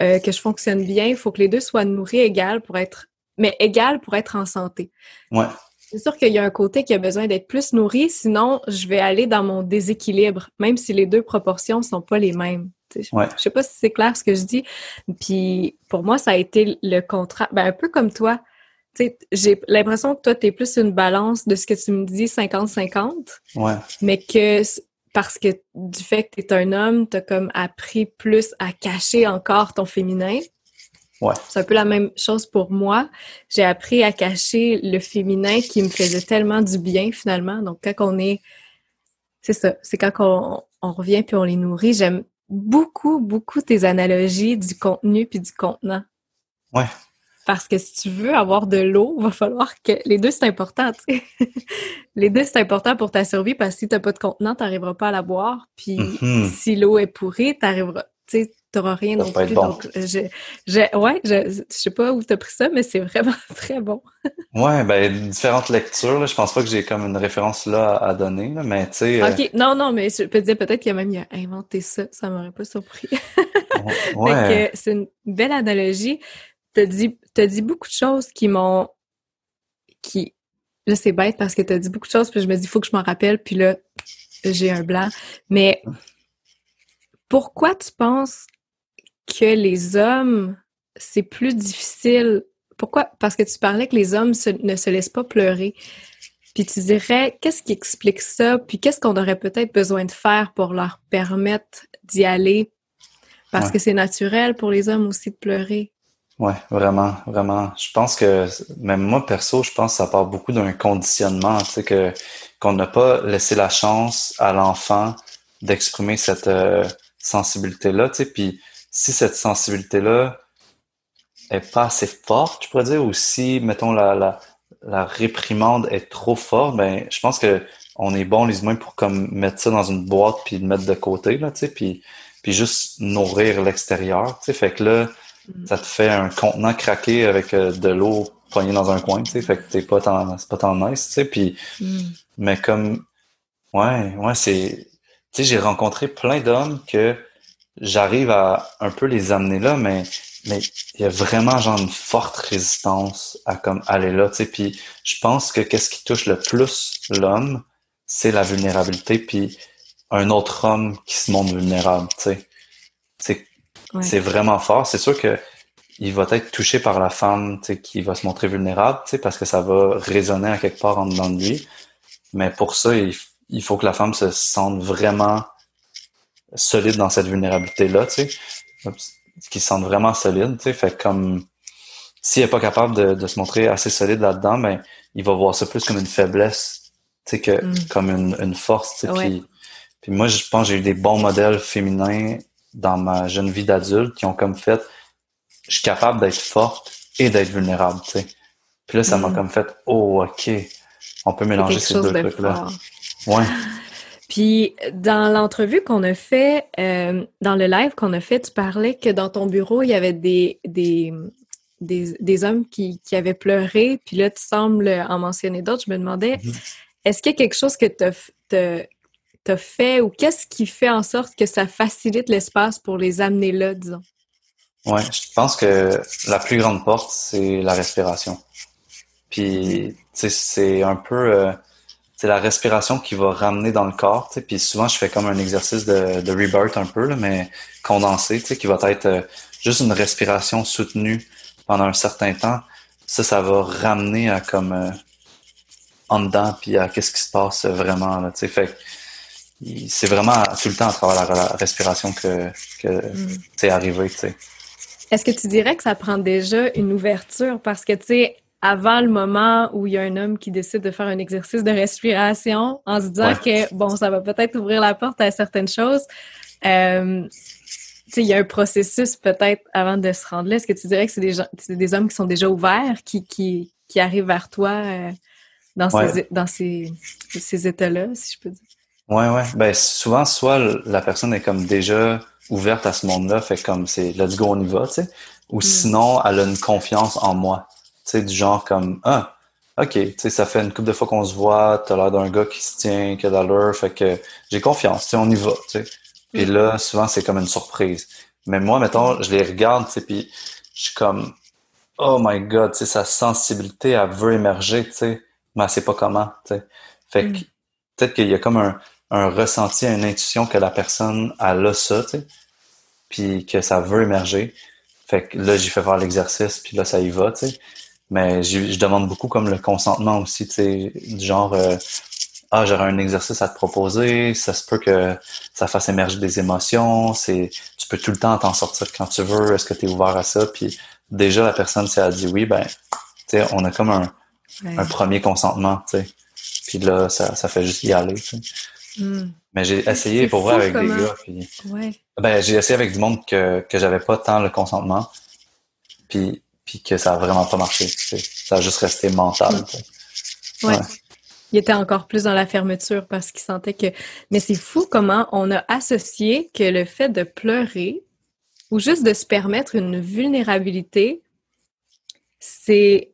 euh, que je fonctionne bien, il faut que les deux soient nourris égales pour être, mais égales pour être en santé. Ouais. C'est sûr qu'il y a un côté qui a besoin d'être plus nourri, sinon je vais aller dans mon déséquilibre, même si les deux proportions sont pas les mêmes. Ouais. Je sais pas si c'est clair ce que je dis. Puis pour moi, ça a été le contrat, ben, un peu comme toi. J'ai l'impression que toi, tu es plus une balance de ce que tu me dis 50-50. Ouais. Mais que parce que du fait que tu es un homme, tu as comme appris plus à cacher encore ton féminin. Ouais. C'est un peu la même chose pour moi. J'ai appris à cacher le féminin qui me faisait tellement du bien finalement. Donc quand on est c'est ça, c'est quand on, on, revient puis on les nourrit. J'aime beaucoup beaucoup tes analogies du contenu puis du contenant. Ouais. Parce que si tu veux avoir de l'eau, il va falloir que les deux c'est important, tu les deux c'est important pour ta survie parce que si t'as pas de contenant, t'arriveras pas à la boire. Puis mm-hmm. si l'eau est pourrie, tu sais, t'auras rien non plus. Donc, je, je, ouais, je, je sais pas où t'as pris ça, mais c'est vraiment très bon. ouais, ben différentes lectures. Là, je pense pas que j'ai comme une référence là à, donner, là, mais tu sais. Euh ok, non, non, mais je peux te dire peut-être qu'il a même inventé ça. Ça m'aurait pas surpris. ouais. c'est une belle analogie t'as dit, as dit beaucoup de choses qui m'ont. qui. Là, c'est bête parce que t'as dit beaucoup de choses, puis je me dis, il faut que je m'en rappelle, puis là, j'ai un blanc. Mais pourquoi tu penses que les hommes, c'est plus difficile? Pourquoi? Parce que tu parlais que les hommes ne se laissent pas pleurer. Puis tu dirais, qu'est-ce qui explique ça? Puis qu'est-ce qu'on aurait peut-être besoin de faire pour leur permettre d'y aller? Parce que c'est naturel pour les hommes aussi de pleurer. Ouais, vraiment, vraiment. Je pense que même moi perso, je pense que ça part beaucoup d'un conditionnement, tu sais que qu'on n'a pas laissé la chance à l'enfant d'exprimer cette euh, sensibilité-là, tu sais. Puis si cette sensibilité-là est pas assez forte, je pourrais dire, ou si mettons la la, la réprimande est trop forte, ben je pense que on est bon les humains pour comme mettre ça dans une boîte puis le mettre de côté là, tu sais, puis puis juste nourrir l'extérieur, tu sais. Fait que là ça te fait un contenant craqué avec euh, de l'eau poignée dans un coin, tu sais, fait que t'es pas tant, c'est pas tant nice, tu sais, puis, mm. mais comme, ouais, ouais, c'est, tu sais, j'ai rencontré plein d'hommes que j'arrive à un peu les amener là, mais, mais il y a vraiment genre une forte résistance à comme aller là, tu sais, puis je pense que qu'est-ce qui touche le plus l'homme, c'est la vulnérabilité, puis un autre homme qui se montre vulnérable, tu sais. C'est c'est vraiment fort. C'est sûr que il va être touché par la femme qui va se montrer vulnérable, parce que ça va résonner à quelque part en dedans de lui. Mais pour ça, il, faut que la femme se sente vraiment solide dans cette vulnérabilité-là, tu sais. Qu'il se sente vraiment solide, tu sais. Fait comme, s'il n'est pas capable de, se montrer assez solide là-dedans, ben, il va voir ça plus comme une faiblesse, tu sais, que mm. comme une, force, puis moi, je pense que j'ai eu des bons modèles féminins dans ma jeune vie d'adulte qui ont comme fait je suis capable d'être forte et d'être vulnérable, tu sais. Puis là, ça m'a mm. comme fait oh ok, on peut mélanger ces deux trucs-là. Ouais. Puis dans l'entrevue qu'on a fait, euh, dans le live qu'on a fait, tu parlais que dans ton bureau, il y avait des, des, des, hommes qui, qui, avaient pleuré, puis là, tu sembles en mentionner d'autres. Je me demandais, mm-hmm. est-ce qu'il y a quelque chose que tu fait ou qu'est-ce qui fait en sorte que ça facilite l'espace pour les amener là, disons? Ouais, je pense que la plus grande porte, c'est la respiration. Puis, c'est un peu... Euh, la respiration qui va ramener dans le corps, puis souvent je fais comme un exercice de, rebirth un peu, mais condensé, qui va être euh, juste une respiration soutenue pendant un certain temps. Ça, ça va ramener à comme euh, en dedans, puis à qu'est-ce qui se passe vraiment, là. Fait c'est vraiment tout le temps à travers la, respiration que, c'est arrivé. Est-ce que tu dirais que ça prend déjà une ouverture? Parce que, tu sais, avant le moment où il y a un homme qui décide de faire un exercice de respiration en se disant que, bon, ça va peut-être ouvrir la porte à certaines choses, euh, tu sais, il y a un processus peut-être avant de se rendre là. Est-ce que tu dirais que c'est des, gens, des hommes qui sont déjà ouverts, qui, qui, qui arrivent vers toi euh, dans, ces, dans ces, ces états-là, si je peux dire? Ouais, ouais. Ben, souvent, soit la personne est comme déjà ouverte à ce monde-là, fait comme c'est let's go, on y va, tu sais. Ou mm. sinon, elle a une confiance en moi. Tu sais, du genre comme, ah, OK, tu sais, ça fait une couple de fois qu'on se voit, t'as l'air d'un gars qui se tient, qui a de l'allure, fait que j'ai confiance, tu sais, on y va, tu sais. Puis mm. là, souvent, c'est comme une surprise. Mais moi, mettons, je les regarde, tu sais, puis je suis comme, oh my God, tu sais, sa sensibilité, elle veut émerger, tu sais, mais elle sait pas comment, tu sais. Fait que mm. peut-être qu'il y a comme un, un ressenti, une intuition que la personne elle a ça, tu sais, puis que ça veut émerger. Fait que là, j'ai fait faire l'exercice, puis là, ça y va, tu sais. Mais je demande beaucoup comme le consentement aussi, tu sais, du genre euh, Ah, j'aurais un exercice à te proposer, ça se peut que ça fasse émerger des émotions, c'est tu peux tout le temps t'en sortir quand tu veux, est-ce que tu es ouvert à ça? Puis déjà, la personne, si elle a dit oui, ben, tu sais, on a comme un, un premier consentement, tu sais. Puis là, ça, ça fait juste y aller, tu sais. Hmm. Mais j'ai essayé pour voir avec des gars. Ben, j'ai essayé avec du monde que, que j'avais pas tant le consentement. Puis, puis que ça a vraiment pas marché. Ça a juste resté mental. Ouais. Il était encore plus dans la fermeture parce qu'il sentait que. Mais c'est fou comment on a associé que le fait de pleurer ou juste de se permettre une vulnérabilité, c'est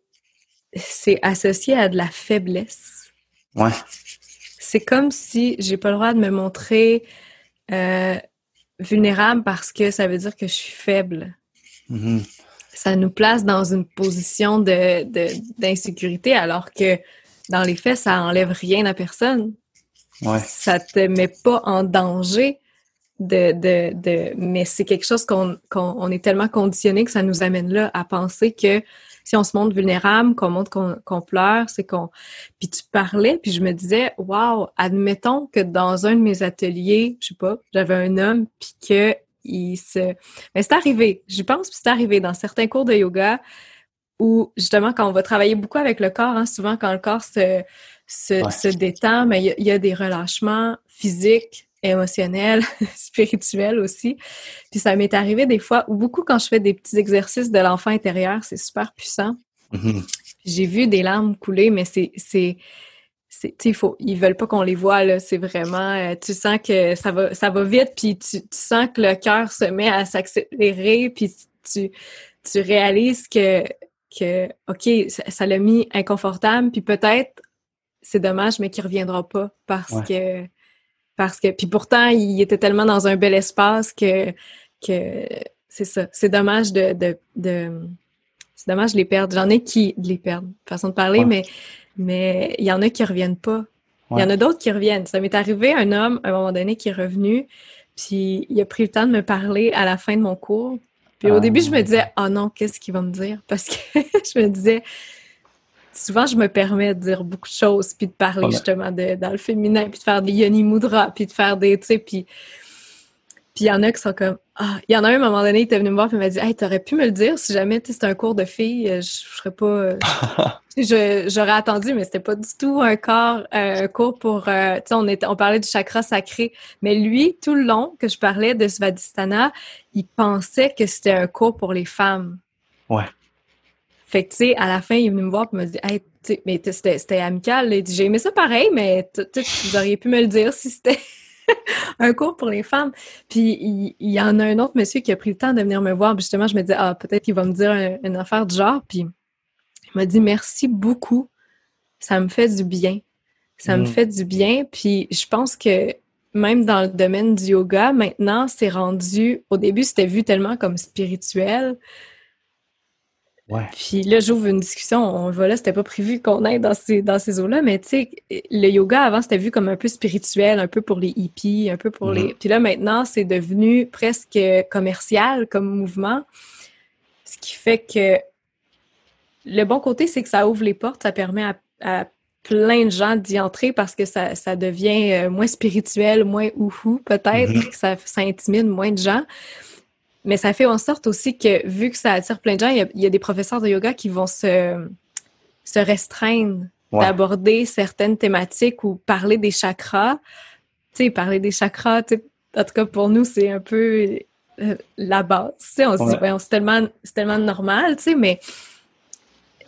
c'est associé à de la faiblesse. Ouais. C'est comme si j'ai pas le droit de me montrer euh, vulnérable parce que ça veut dire que je suis faible. Mm-hmm. Ça nous place dans une position de, d'insécurité alors que dans les faits, ça enlève rien à personne. Ouais. Ça te met pas en danger de, de, de mais c'est quelque chose qu'on, qu'on on est tellement conditionné que ça nous amène là à penser que si on se montre vulnérable, qu'on montre qu'on, pleure, c'est qu'on. Puis tu parlais, puis je me disais, waouh, admettons que dans un de mes ateliers, je sais pas, j'avais un homme, puis que il se. Mais c'est arrivé. Je pense que c'est arrivé dans certains cours de yoga où justement quand on va travailler beaucoup avec le corps, hein, souvent quand le corps se se, se détend, mais il y, a des relâchements physiques émotionnel, spirituel aussi. Puis ça m'est arrivé des fois, ou beaucoup quand je fais des petits exercices de l'enfant intérieur, c'est super puissant. Mm-hmm. J'ai vu des larmes couler, mais c'est c'est il faut ils veulent pas qu'on les voit là, c'est vraiment euh, tu sens que ça va ça va vite puis tu, sens que le cœur se met à s'accélérer puis tu tu réalises que que OK, ça l'a mis inconfortable puis peut-être c'est dommage mais qu'il reviendra pas parce que parce que, puis pourtant, il était tellement dans un bel espace que, que c'est ça. C'est dommage de, de, de c'est dommage de les perdre. J'en ai qui de les perdre, façon de parler, mais mais il y en a qui reviennent pas. Il y en a d'autres qui reviennent. Ça m'est arrivé un homme à un moment donné qui est revenu, puis il a pris le temps de me parler à la fin de mon cours. Puis au début, je me ah. disais, oh non, qu'est-ce qu'il va me dire? Parce que je me disais, souvent, je me permets de dire beaucoup de choses, puis de parler justement de, dans le féminin, puis de faire des yoni mudra, puis de faire des, tu sais, puis puis il y en a qui sont comme ah, il y en a un à un moment donné, il était venu me voir et il m'a dit "Hey, t'aurais pu me le dire si jamais c'était un cours de filles, euh, je, je serais pas euh, j'aurais attendu mais c'était pas du tout un corps un cours pour euh, tu sais on était on parlait du chakra sacré, mais lui tout le long que je parlais de Svadhisthana, il pensait que c'était un cours pour les femmes. Ouais. Fait que, tu sais, à la fin, il est venu me voir et me dit Hey, tu mais c'était amical. Il dit J'ai aimé ça pareil, mais vous auriez pu me le dire si c'était un cours pour les femmes. Puis il, y en a un autre monsieur qui a pris le temps de venir me voir. justement, je me dis Ah, peut-être qu'il va me dire une affaire du genre. Puis il m'a dit Merci beaucoup. Ça me fait du bien. Ça me mm. fait du bien. Puis je pense que même dans le domaine du yoga, maintenant, c'est rendu. Au début, c'était vu tellement comme spirituel. Puis là, j'ouvre une discussion. On va là, c'était pas prévu qu'on aille dans ces, dans ces eaux-là, mais tu sais, le yoga avant, c'était vu comme un peu spirituel, un peu pour les hippies, un peu pour les. Mm-hmm. Puis là, maintenant, c'est devenu presque commercial comme mouvement. Ce qui fait que le bon côté, c'est que ça ouvre les portes, ça permet à, plein de gens d'y entrer parce que ça, ça devient euh, moins spirituel, moins ouhou, peut-être, que ça, ça intimide moins de gens. Mais ça fait en sorte aussi que, vu que ça attire plein de gens, il y a, des professeurs de yoga qui vont se, se restreindre d'aborder certaines thématiques ou parler des chakras. Tu sais, parler des chakras, en tout cas pour nous, c'est un peu euh, la base. Tu sais, on se dit, c'est tellement, tellement normal, tu sais, mais,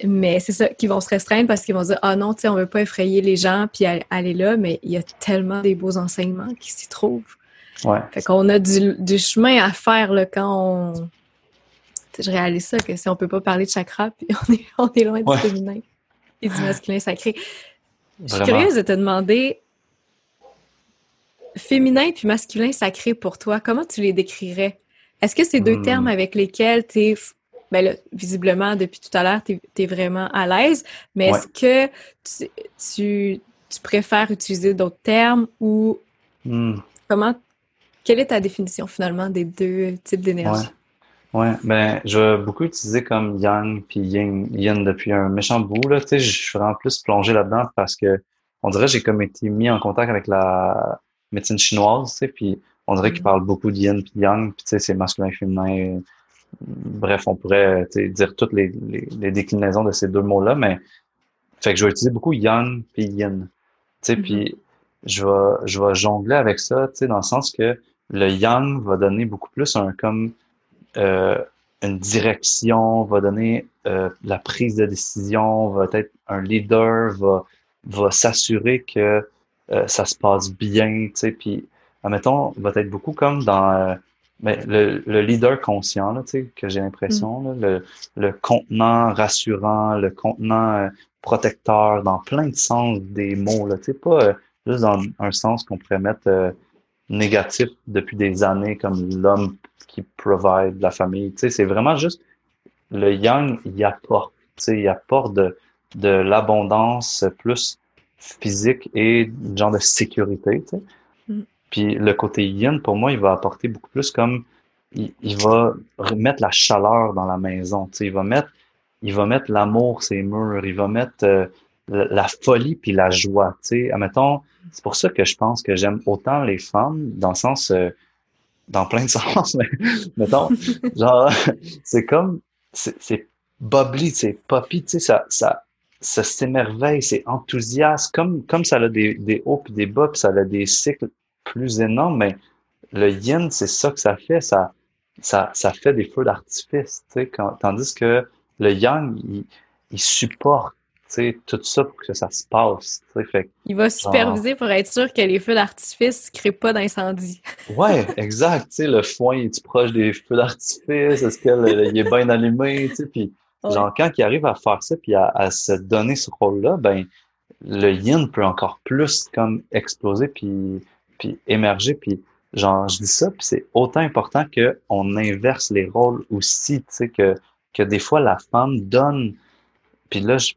mais c'est ça, qu'ils vont se restreindre parce qu'ils vont se dire, ah non, tu sais, on veut pas effrayer les gens puis aller là, mais il y a tellement des beaux enseignements qui s'y trouvent. Ouais. Fait qu'on a du, du, chemin à faire là, quand on. je réalise ça, que si on peut pas parler de chakra, puis on est, on est loin du féminin et du masculin sacré. Je suis curieuse de te demander féminin puis masculin sacré pour toi, comment tu les décrirais? Est-ce que c'est deux hmm. termes avec lesquels tu es, ben là, visiblement, depuis tout à l'heure, tu es, vraiment à l'aise, mais est-ce que tu, tu, tu, préfères utiliser d'autres termes ou hmm. comment quelle est ta définition finalement des deux types d'énergie? Ouais. ben, je vais beaucoup utiliser comme yang puis yin, yin depuis un méchant bout, là. Tu sais, je suis vraiment plus plongé là-dedans parce que on dirait que j'ai comme été mis en contact avec la médecine chinoise, tu sais, puis on dirait qu'ils mm. parlent beaucoup de yin puis yang, puis tu sais, c'est masculin et féminin. Bref, on pourrait dire toutes les, les, déclinaisons de ces deux mots-là, mais fait que je vais utiliser beaucoup yang puis yin. Tu sais, mm-hmm. puis je vais, je vais jongler avec ça, tu sais, dans le sens que le yang va donner beaucoup plus un comme euh, une direction, va donner euh, la prise de décision, va être un leader, va, va s'assurer que euh, ça se passe bien, tu sais, puis, admettons, va être beaucoup comme dans mais le, le, leader conscient, là, tu sais, que j'ai l'impression, mm. le, le contenant rassurant, le contenant protecteur, dans plein de sens des mots, là, tu sais, pas juste dans un sens qu'on pourrait mettre négatif depuis des années, comme l'homme qui provide la famille, tu sais, c'est vraiment juste le yang, il apporte, il apporte de, de l'abondance plus physique et genre de sécurité. Mm. Puis le côté yin, pour moi, il va apporter beaucoup plus comme il, va remettre la chaleur dans la maison. Il va mettre il va mettre l'amour ses murs, il va mettre euh, la, folie puis la joie. sais Admettons, c'est pour ça que je pense que j'aime autant les femmes, dans le sens, euh, dans plein de sens, mais mettons, genre, c'est comme c'est bubbly, c'est poppy, tu sais, ça, ça, ça s'émerveille, c'est enthousiaste, comme, comme ça a des, des hauts et des bas, puis ça a des cycles plus énormes, mais le yin, c'est ça que ça fait, ça, ça, ça fait des feux d'artifice, tu sais, tandis que le yang, il, il supporte sais, tout ça pour que ça se passe. Fait, il va superviser pour être sûr que les feux d'artifice ne créent pas d'incendie. ouais, exact. sais, le foin, est proche des feux d'artifice? Est-ce qu'il est bien allumé? Puis, genre, quand il arrive à faire ça puis à, se donner ce rôle-là, ben, le yin peut encore plus comme exploser puis, puis émerger. Puis, genre, je dis ça, puis c'est autant important qu'on inverse les rôles aussi, tu sais, que, que des fois la femme donne. Puis là, je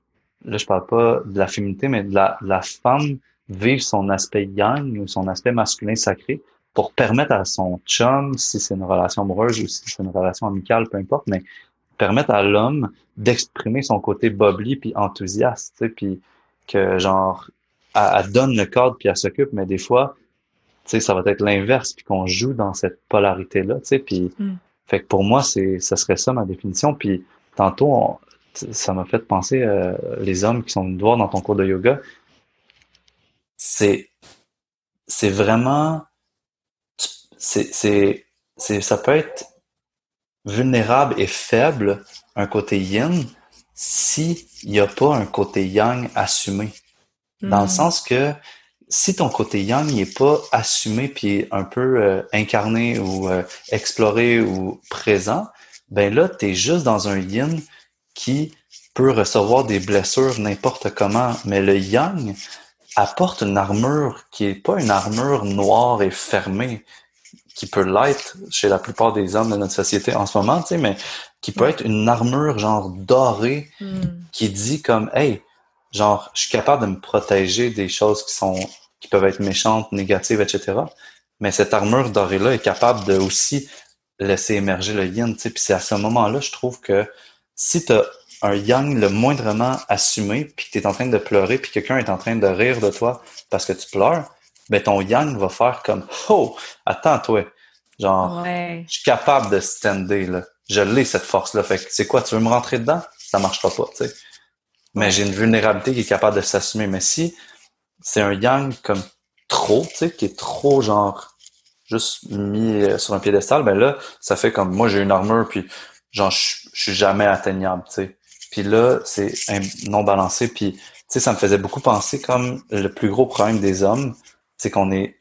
là, je parle pas de la féminité, mais de la, la femme vivre son aspect yang ou son aspect masculin sacré pour permettre à son chum, si c'est une relation amoureuse ou si c'est une relation amicale, peu importe, mais permettre à l'homme d'exprimer son côté bubbly puis enthousiaste, tu sais, puis que genre elle, donne le cadre puis elle s'occupe, mais des fois, tu sais, ça va être l'inverse puis qu'on joue dans cette polarité là, tu sais, puis mm. fait que pour moi c'est, ça serait ça ma définition, puis tantôt on, ça m'a fait penser euh, les hommes qui sont venus voir dans ton cours de yoga. C'est c'est vraiment c'est c'est ça peut être vulnérable et faible un côté yin si il n'y a pas un côté yang assumé. Dans le hmm. sens que si ton côté yang n'est pas assumé puis un peu euh, incarné ou euh, exploré ou présent, ben là, tu es juste dans un yin qui peut recevoir des blessures n'importe comment, mais le yang apporte une armure qui est pas une armure noire et fermée, qui peut l'être chez la plupart des hommes de notre société en ce moment, tu sais, mais qui peut être une armure genre dorée hmm. qui dit comme hey, genre je suis capable de me protéger des choses qui sont qui peuvent être méchantes, négatives, etc. Mais cette armure dorée là est capable de aussi laisser émerger le yin, tu sais. Puis c'est à ce moment-là, je trouve que si tu as un yang le moindrement assumé, puis que tu es en train de pleurer, puis quelqu'un est en train de rire de toi parce que tu pleures, ben ton yang va faire comme Oh, attends, toi. Genre, je suis capable de stander, là. Je l'ai, cette force-là. Fait que, c'est quoi, tu veux me rentrer dedans? Ça marchera pas, tu sais. Mais j'ai une vulnérabilité qui est capable de s'assumer. Mais si c'est un yang comme trop, tu sais, qui est trop, genre, juste mis euh, sur un piédestal, ben là, ça fait comme, moi, j'ai une armure, puis genre, je suis jamais atteignable, tu sais. Puis là, c'est non balancé. Puis, tu sais, ça me faisait beaucoup penser comme le plus gros problème des hommes, c'est qu'on est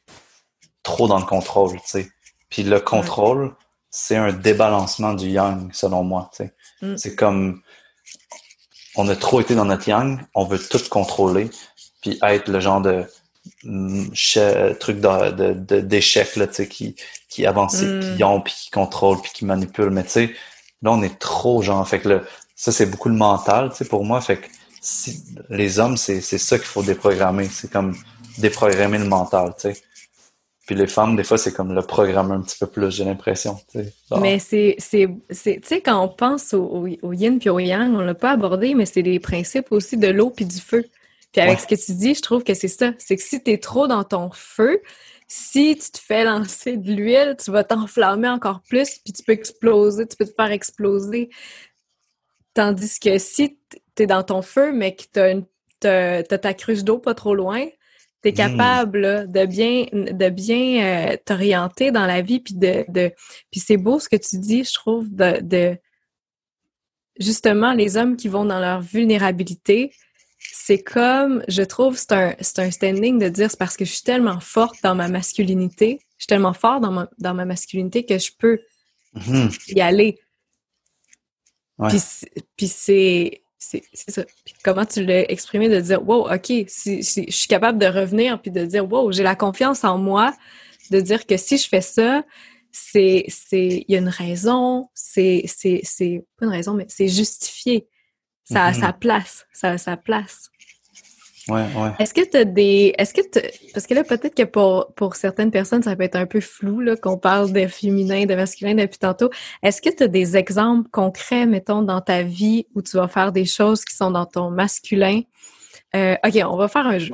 trop dans le contrôle, tu sais. Puis le contrôle, c'est un débalancement du yang, selon moi, tu sais. Mm. C'est comme, on a trop été dans notre yang, on veut tout contrôler, puis être le genre de mm, truc de, d'échec, là, tu sais, qui, qui avance mm. qui ont, puis qui contrôle, puis qui manipule. Mais tu sais, là, on est trop genre, fait que ça, c'est beaucoup le mental, tu sais, pour moi. Fait que si, les hommes, c'est, c'est ça qu'il faut déprogrammer. C'est comme déprogrammer le mental, tu sais. Puis les femmes, des fois, c'est comme le programmer un petit peu plus, j'ai l'impression. Tu sais. Mais c'est, tu sais, quand on pense au, au, yin puis au yang, on l'a pas abordé, mais c'est les principes aussi de l'eau puis du feu. Puis avec ce que tu dis, je trouve que c'est ça. C'est que si tu es trop dans ton feu, si tu te fais lancer de l'huile, tu vas t'enflammer encore plus, puis tu peux exploser, tu peux te faire exploser. Tandis que si tu es dans ton feu, mais que tu as, ta cruche d'eau pas trop loin, tu es hmm. capable de bien, de bien euh, t'orienter dans la vie. Puis de, de puis c'est beau ce que tu dis, je trouve, de, justement, les hommes qui vont dans leur vulnérabilité, c'est comme, je trouve, c'est un, c'est un standing de dire, c'est parce que je suis tellement forte dans ma masculinité, je suis tellement fort dans ma, dans ma masculinité que je peux mm-hmm. y aller. Puis, c'est, c'est, ça. Puis comment tu l'as exprimé de dire, wow, OK, si, je suis capable de revenir puis de dire, wow, j'ai la confiance en moi, de dire que si je fais ça, c'est, c'est, il y a une raison, c'est, c'est, c'est, pas une raison, mais c'est justifié. Ça a mm-hmm. sa place, ça a sa place. Ouais, ouais. Est-ce que tu as des. Est-ce que Parce que là, peut-être que pour, pour certaines personnes, ça peut être un peu flou, là, qu'on parle de féminin, de masculin depuis tantôt. Est-ce que tu as des exemples concrets, mettons, dans ta vie où tu vas faire des choses qui sont dans ton masculin? Euh, OK, on va faire un jeu.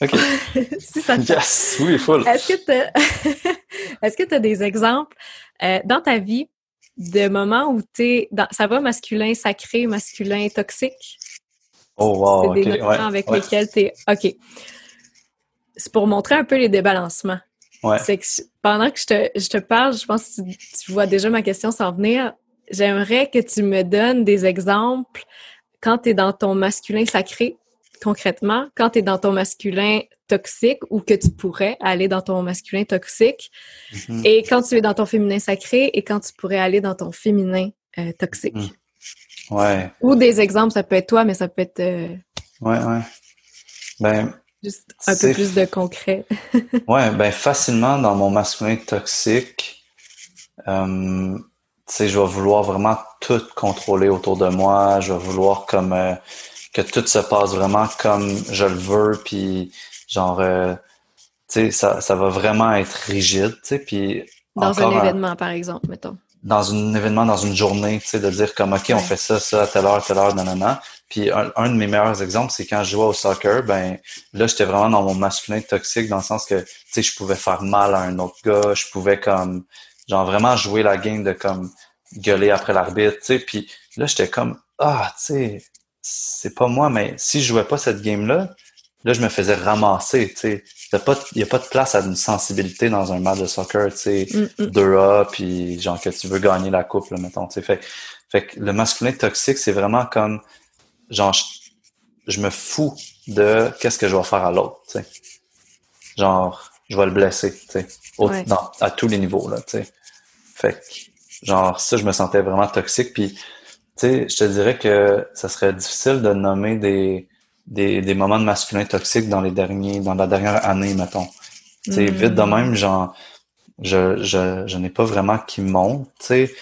OK. si ça te... Yes, oui, full. Est-ce que tu as... Est-ce que tu as des exemples euh, dans ta vie de moments où tu es dans... ça va masculin sacré, masculin toxique? Oh wow, C'est des ouais, avec lesquels tu es OK. C'est pour montrer un peu les débalancements. Ouais. C'est que pendant que je te, je te parle, je pense que tu, tu vois déjà ma question s'en venir. J'aimerais que tu me donnes des exemples quand tu es dans ton masculin sacré, concrètement, quand tu es dans ton masculin toxique ou que tu pourrais aller dans ton masculin toxique, mm-hmm. et quand tu es dans ton féminin sacré et quand tu pourrais aller dans ton féminin euh, toxique. Mm. Ouais. Ou des exemples, ça peut être toi, mais ça peut être. Euh, ouais, ouais. Ben. Juste un peu plus de concret. ouais, ben facilement dans mon masculin toxique, euh, sais, je vais vouloir vraiment tout contrôler autour de moi. Je vais vouloir comme euh, que tout se passe vraiment comme je le veux, puis genre, euh, tu sais, ça, ça va vraiment être rigide, tu sais, puis dans un événement, par exemple, mettons. Dans un événement, dans une journée, tu sais, de dire comme, OK, on fait ça, ça, à telle heure, à telle heure, nanana. Puis un, un de mes meilleurs exemples, c'est quand je jouais au soccer, ben là, j'étais vraiment dans mon masculin toxique, dans le sens que, tu sais, je pouvais faire mal à un autre gars, je pouvais comme, genre vraiment jouer la game de comme gueuler après l'arbitre, tu sais. Puis là, j'étais comme, ah, tu sais, c'est pas moi, mais si je jouais pas cette game-là, là, je me faisais ramasser, tu sais. Il n'y a, pas de place à une sensibilité dans un match de soccer, tu sais, 2A, mm, mm. puis genre que tu veux gagner la coupe, là, mettons, tu sais. Fait, fait que le masculin toxique, c'est vraiment comme, genre, je, me fous de qu'est-ce que je vais faire à l'autre, tu sais. Genre, je vais le blesser, tu sais, à tous les niveaux, là, tu sais. Fait que, genre, ça, je me sentais vraiment toxique, puis, tu sais, je te dirais que ça serait difficile de nommer des des, des moments de masculin toxique dans les derniers, dans la dernière année, mettons. Tu vite de même, genre, je, je, je n'ai pas vraiment qui monte, tu sais,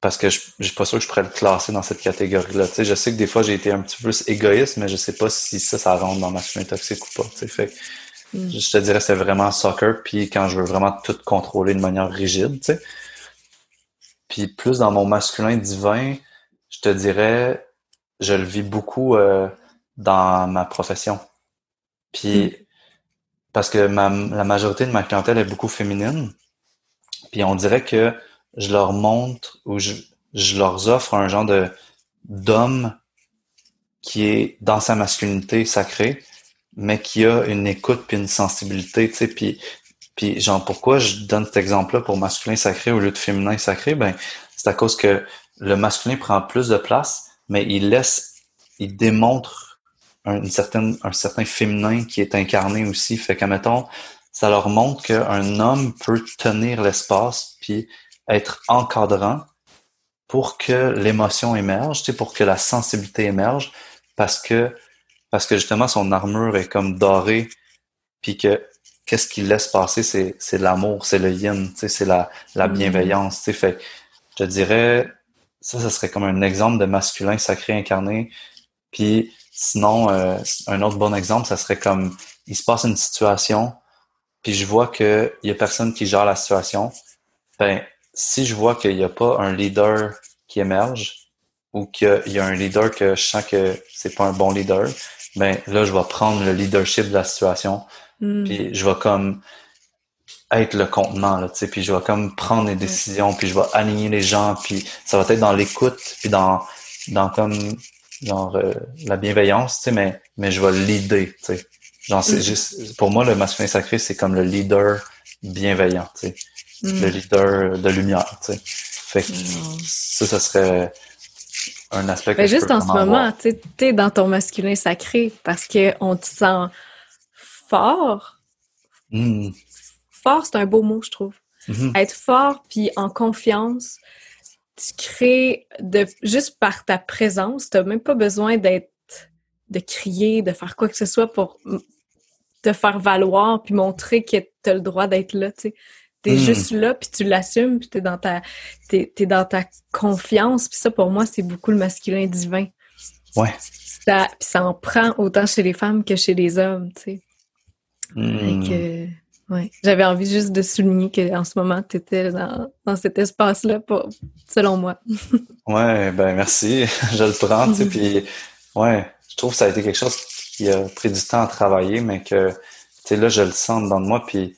parce que je, je suis pas sûr que je pourrais le classer dans cette catégorie-là. Tu sais, je sais que des fois j'ai été un petit peu plus égoïste, mais je sais pas si ça, ça rentre dans masculin toxique ou pas. Tu sais, fait mm. je te dirais c'est vraiment soccer, puis quand je veux vraiment tout contrôler de manière rigide, tu sais. Puis plus dans mon masculin divin, je te dirais je le vis beaucoup euh, dans ma profession. Puis, hmm. parce que la majorité de ma clientèle est beaucoup féminine. Puis on dirait que je leur montre ou je, je leur offre un genre de d'homme qui est dans sa masculinité sacrée, mais qui a une écoute puis une sensibilité, tu sais, puis puis genre pourquoi je donne cet exemple-là pour masculin sacré au lieu de féminin sacré, ben c'est à cause que le masculin prend plus de place, mais il laisse, il démontre un, certaine, un certain féminin qui est incarné aussi. Fait qu'à mettons, ça leur montre qu'un homme peut tenir l'espace puis être encadrant pour que l'émotion émerge, tu pour que la sensibilité émerge, parce que parce que justement son armure est comme dorée, puis que qu'est-ce qu'il laisse passer, c'est c'est l'amour, c'est le yin, c'est la la mm. bienveillance, tu fait je dirais ça, ça serait comme un exemple de masculin sacré incarné. Puis sinon, euh, un autre bon exemple, ça serait comme il se passe une situation, puis je vois qu'il y a personne qui gère la situation. Ben, si je vois qu'il n'y a pas un leader qui émerge, ou qu'il y a un leader que je sens que c'est pas un bon leader, ben là, je vais prendre le leadership de la situation. Hmm. Puis je vais comme être le contenant, là, tu sais, puis je vais comme prendre des décisions, puis je vais aligner les gens, puis ça va être dans l'écoute, puis dans, dans comme, genre, euh, la bienveillance, tu sais, mais, mais je vais leader, tu sais. Genre, c'est mm. juste, pour moi, le masculin sacré, c'est comme le leader bienveillant, tu sais. Le mm. leader de lumière, tu sais. Fait que mm. ça, ça serait, un aspect que Juste en ce moment, tu es dans ton masculin sacré parce qu'on te sent fort. Hmm. Fort, c'est un beau mot, je trouve. Mm-hmm. Être fort puis en confiance, tu crées de juste par ta présence, tu n'as même pas besoin d'être de crier, de faire quoi que ce soit pour te faire valoir puis montrer que tu as le droit d'être là, tu sais. T'es hmm. juste là, puis tu l'assumes, puis t'es dans ta t'es, dans ta confiance. Puis ça, pour moi, c'est beaucoup le masculin divin. Ouais. Ça, puis ça en prend autant chez les femmes que chez les hommes, tu sais. Hmm. ouais. J'avais envie juste de souligner qu'en ce moment, tu étais dans, dans cet espace-là, selon moi. ouais, ben merci. Je le prends, tu sais, puis ouais, je trouve que ça a été quelque chose qui a pris du temps à travailler, mais que, tu sais, là, je le sens dans moi, puis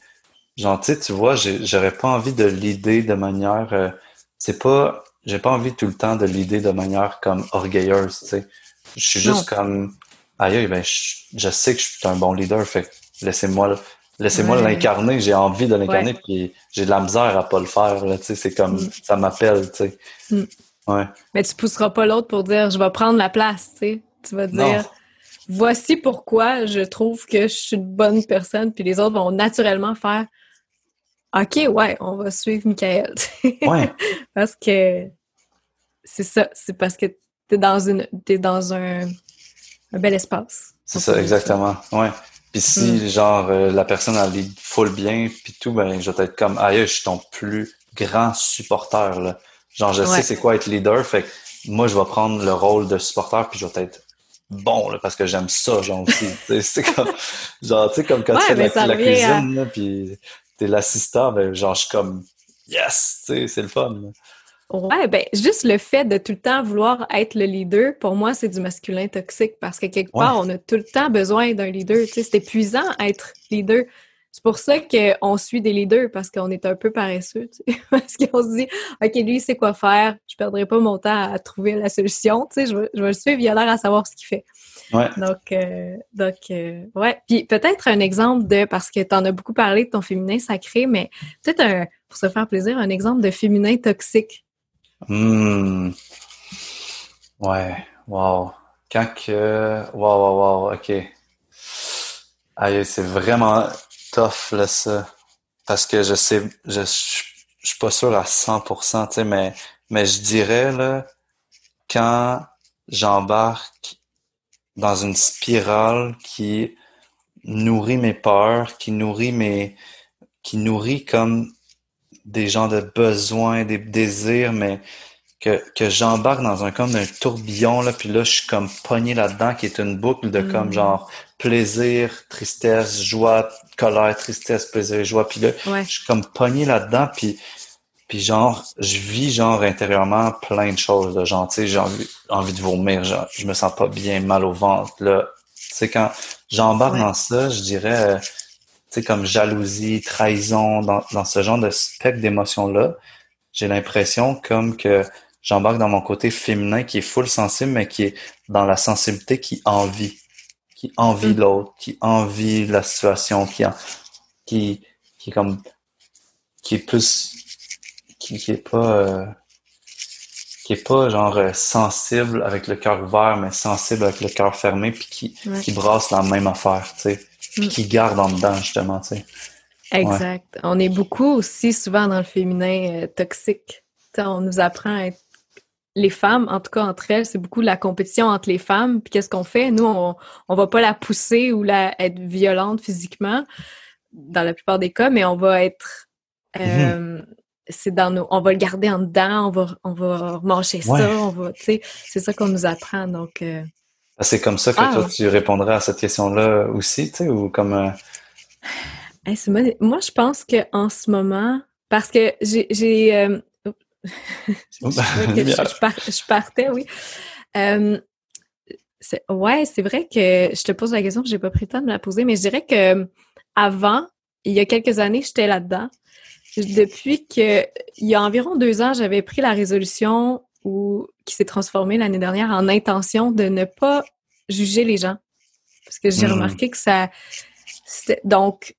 Genre, tu vois, j'aurais pas envie de l'idée de manière. Euh, c'est pas. J'ai pas envie tout le temps de l'idée de manière comme orgueilleuse, tu sais. Je suis juste comme. Aïe, ben, je, sais que je suis un bon leader, fait laissez-moi laissez-moi l'incarner, j'ai envie de l'incarner, puis j'ai de la misère à pas le faire, là, tu sais, c'est comme, mm. ça m'appelle, tu sais. Mm. Ouais. Mais tu pousseras pas l'autre pour dire, je vais prendre la place, tu sais. Tu vas dire, voici pourquoi je trouve que je suis une bonne personne, puis les autres vont naturellement faire, OK, ouais, on va suivre Michael. Ouais. parce que c'est ça, c'est parce que t'es dans une t'es dans un, un bel espace. C'est ça, exactement. Ouais. Puis si, mm. genre, euh, la personne, elle lit full bien, puis tout, ben, je vais être comme, aïe, je suis ton plus grand supporter, là. Genre, je sais c'est quoi être leader, fait que moi, je vais prendre le rôle de supporter, puis je vais être bon, là, parce que j'aime ça, genre, aussi. c'est comme, genre, tu sais, comme quand tu fais la, cuisine, là, puis l'assistant, ben, genre, je suis comme, yes, tu sais, c'est le fun. Ouais, ben, juste le fait de tout le temps vouloir être le leader, pour moi, c'est du masculin toxique parce que quelque part, on a tout le temps besoin d'un leader. Tu sais, c'est épuisant être leader. C'est pour ça qu'on suit des leaders parce qu'on est un peu paresseux, tu sais, parce qu'on se dit, OK, lui, il sait quoi faire, je perdrai pas mon temps à trouver la solution, tu sais, je vais, je vais le suivre, il a l'air à savoir ce qu'il fait. Donc, euh, donc euh, ouais. Puis peut-être un exemple de, parce que tu en as beaucoup parlé de ton féminin sacré, mais peut-être pour se faire plaisir, un exemple de féminin toxique. Hmm. Ouais, wow. Quand que. Wow, wow, wow, ok. Aïe, c'est vraiment tough, là, ça. Parce que je sais, je, je, je suis pas sûr à 100%, tu sais, mais, mais je dirais, là, quand j'embarque dans une spirale qui nourrit mes peurs, qui nourrit mes, qui nourrit comme des gens de besoins, des désirs, mais que, que j'embarque dans un comme un tourbillon, là, puis là, je suis comme pogné là-dedans, qui est une boucle de comme mm. genre plaisir, tristesse, joie, colère, tristesse, plaisir, joie, puis là, je suis comme pogné là-dedans, puis puis genre, je vis genre intérieurement plein de choses. Là. Genre, tu sais, j'ai envie, de vomir, genre, je me sens pas bien, mal au ventre. Là. Tu sais, quand j'embarque dans ça, je dirais, euh, tu sais, comme jalousie, trahison, dans, dans ce genre de spectre d'émotions-là, j'ai l'impression comme que j'embarque dans mon côté féminin qui est full sensible, mais qui est dans la sensibilité qui envie, qui envie mm. l'autre, qui envie la situation, qui, qui, qui est comme, qui est plus qui, qui est pas euh, qui est pas genre euh, sensible avec le cœur ouvert, mais sensible avec le cœur fermé, puis qui, qui brasse la même affaire, tu sais, puis mm. qui garde en dedans justement, tu sais. Exact. On est beaucoup aussi souvent dans le féminin euh, toxique. on nous apprend à être les femmes, en tout cas entre elles, c'est beaucoup la compétition entre les femmes. Puis qu'est-ce qu'on fait? Nous, on, on va pas la pousser ou la être violente physiquement dans la plupart des cas, mais on va être mm-hmm c'est dans nos, on va le garder en dedans, on va, on va manger ça, on va, tu sais, c'est ça qu'on nous apprend, donc. Euh, ah, c'est comme ça que toi ah. tu répondrais à cette question-là aussi, tu sais, ou comme. Euh, moi, je pense que en ce moment, parce que j'ai, euh, je, partais, oui. ouais, c'est vrai que je te pose la question, j'ai pas pris le temps de me la poser, mais je dirais que avant, il y a quelques années, j'étais là-dedans depuis que il y a environ deux ans, j'avais pris la résolution ou qui s'est transformée l'année dernière en intention de ne pas juger les gens. Parce que j'ai hmm. remarqué que ça. Donc,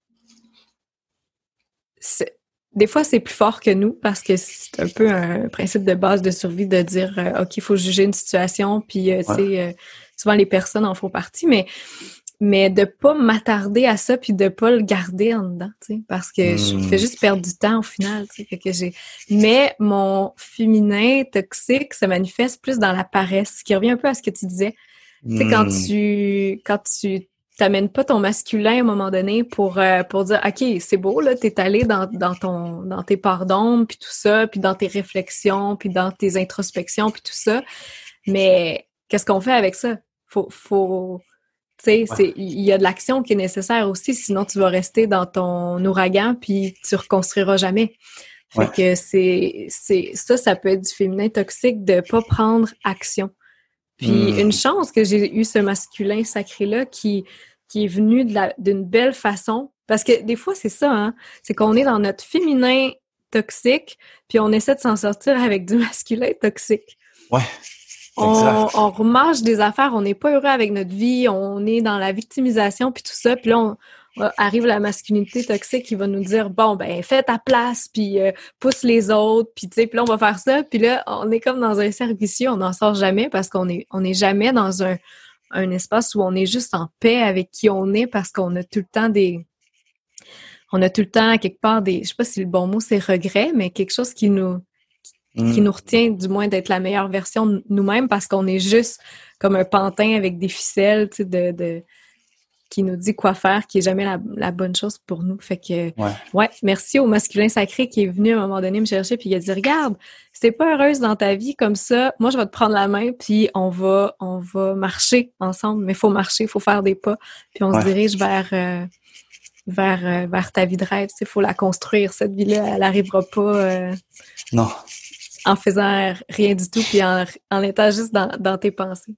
des fois, c'est plus fort que nous parce que c'est un peu un principe de base de survie de dire euh, OK, il faut juger une situation, puis euh, tu sais, euh, souvent les personnes en font partie, mais mais de pas m'attarder à ça puis de pas le garder en dedans, tu sais, parce que je hmm. fais juste perdre du temps au final, tu sais, que j'ai. Mais mon féminin toxique se manifeste plus dans la paresse, ce qui revient un peu à ce que tu disais. Tu sais, quand hmm. tu quand tu t'amènes pas ton masculin à un moment donné pour euh, pour dire ok c'est beau là t'es allé dans, dans ton dans tes pardons puis tout ça puis dans tes réflexions puis dans tes introspections puis tout ça mais qu'est-ce qu'on fait avec ça? Faut faut tu sais il y a de l'action qui est nécessaire aussi sinon tu vas rester dans ton ouragan puis tu reconstruiras jamais fait que c'est c'est ça ça peut être du féminin toxique de pas prendre action puis hmm. une chance que j'ai eu ce masculin sacré-là qui, qui est venu d'une belle façon. Parce que des fois, c'est ça, hein? C'est qu'on est dans notre féminin toxique, puis on essaie de s'en sortir avec du masculin toxique. Ouais. On, on des affaires, on n'est pas heureux avec notre vie, on est dans la victimisation, puis tout ça. Puis là, on, arrive la masculinité toxique qui va nous dire bon ben fais ta place puis euh, pousse les autres puis tu sais puis là on va faire ça puis là on est comme dans un cercle vicieux on n'en sort jamais parce qu'on est on est jamais dans un un espace où on est juste en paix avec qui on est parce qu'on a tout le temps des on a tout le temps quelque part des je sais pas si le bon mot c'est regret mais quelque chose qui nous qui mm. nous retient du moins d'être la meilleure version de nous-mêmes parce qu'on est juste comme un pantin avec des ficelles tu sais de, de qui nous dit quoi faire, qui est jamais la, bonne chose pour nous. Fait que, ouais. merci au masculin sacré qui est venu à un moment donné me chercher puis il a dit, regarde, si t'es pas heureuse dans ta vie comme ça, moi je vais te prendre la main puis on va, on va marcher ensemble. Mais faut marcher, faut faire des pas puis on se dirige vers, euh, vers, euh, vers ta vie de rêve. Il faut la construire. Cette vie-là, elle n'arrivera pas. Euh, non. En faisant rien du tout puis en, en étant juste dans, dans tes pensées.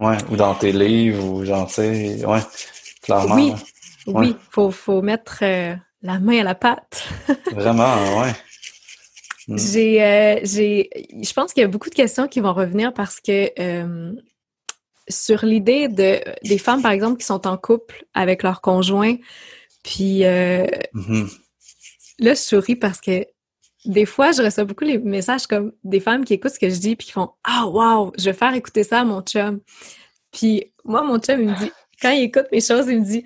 Ouais, ou dans tes livres, ou genre, tu sais, ouais. Oui, oui, faut, faut mettre euh, la main à la pâte. Vraiment, ouais. Mm. J'ai, euh, j'ai, je pense qu'il y a beaucoup de questions qui vont revenir parce que euh, sur l'idée de des femmes, par exemple, qui sont en couple avec leur conjoint, puis mm-hmm. là, je souris parce que des fois, je reçois beaucoup les messages comme des femmes qui écoutent ce que je dis puis qui font ah wow, je vais faire écouter ça à mon chum. Puis moi, mon chum il me dit quand il écoute mes choses, il me dit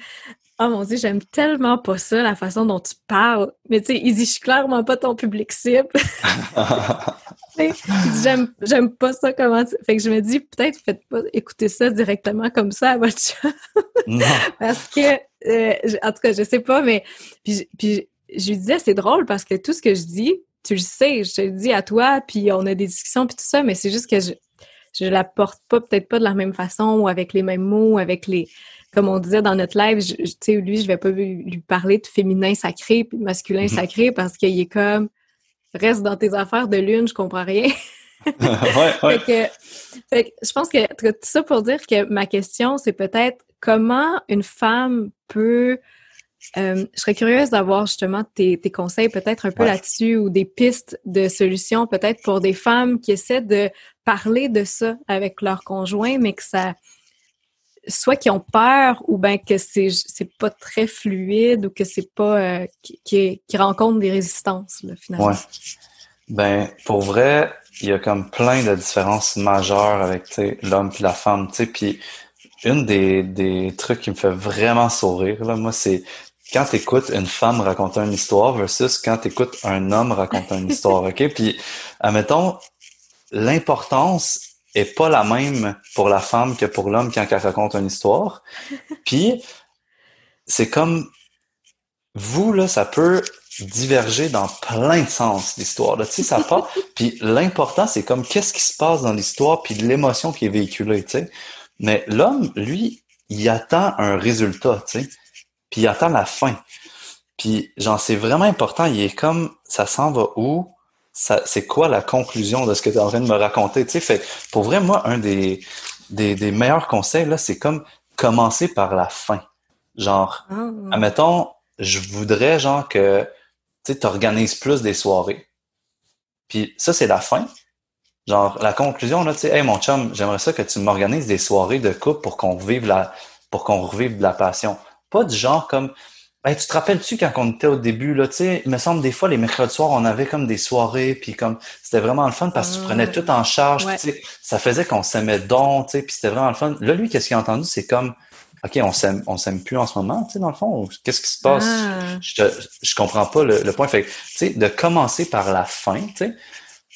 Oh mon Dieu, j'aime tellement pas ça, la façon dont tu parles. Mais tu sais, il dit Je suis clairement pas ton public cible. dit J'aime pas ça comment tu. Fait que je me dis Peut-être faites pas écouter ça directement comme ça à votre chat. parce que, euh, en tout cas, je sais pas, mais. Puis, puis je lui disais C'est drôle parce que tout ce que je dis, tu le sais, je te le dis à toi, puis on a des discussions, puis tout ça, mais c'est juste que je, je la porte pas peut-être pas de la même façon ou avec les mêmes mots, avec les comme on disait dans notre live, tu sais lui je vais pas lui parler de féminin sacré puis de masculin mm-hmm. sacré parce qu'il est comme reste dans tes affaires de lune, je comprends rien. ouais, ouais. Fait que, fait que je pense que tout ça pour dire que ma question c'est peut-être comment une femme peut euh, je serais curieuse d'avoir justement tes, conseils peut-être un peu là-dessus ou des pistes de solutions peut-être pour des femmes qui essaient de parler de ça avec leur conjoint, mais que ça soit qui ont peur ou bien que c'est pas très fluide ou que c'est pas euh, qui, qui, rencontrent des résistances finalement. Ouais. Ben pour vrai, il y a comme plein de différences majeures avec l'homme puis la femme, tu sais puis une des, des trucs qui me fait vraiment sourire là, moi c'est quand tu écoutes une femme raconter une histoire versus quand tu écoutes un homme raconter une histoire, OK? Puis, admettons, l'importance est pas la même pour la femme que pour l'homme quand elle raconte une histoire. Puis, c'est comme, vous, là, ça peut diverger dans plein de sens, l'histoire. Tu sais, ça pas. Puis l'important, c'est comme qu'est-ce qui se passe dans l'histoire, puis l'émotion qui est véhiculée, tu sais? Mais l'homme, lui, il attend un résultat, tu sais puis il attend la fin. Puis, genre, c'est vraiment important. Il est comme, ça s'en va où? Ça, c'est quoi la conclusion de ce que tu es en train de me raconter? Tu sais, fait, pour vrai, moi, un des, des, meilleurs conseils, là, c'est comme commencer par la fin. Genre, ah. admettons, je voudrais, genre, que, tu organises plus des soirées. Puis ça, c'est la fin. Genre, la conclusion, là, tu sais, hey, mon chum, j'aimerais ça que tu m'organises des soirées de couple pour qu'on vive la, pour qu'on revive de la passion. Pas du genre comme Ben, tu te rappelles-tu quand on était au début, là, tu sais, il me semble des fois, les mercredis soirs, on avait comme des soirées, puis comme, c'était vraiment le fun parce que tu prenais ah. tout en charge, tu sais, ça faisait qu'on s'aimait donc, tu sais, puis c'était vraiment le fun. Là, lui, qu'est-ce qu'il a entendu? C'est comme, OK, on s'aime, on s'aime plus en ce moment, tu sais, dans le fond, qu'est-ce qui se passe? Ah. Je, je comprends pas le, le point. Fait tu sais, de commencer par la fin, tu sais,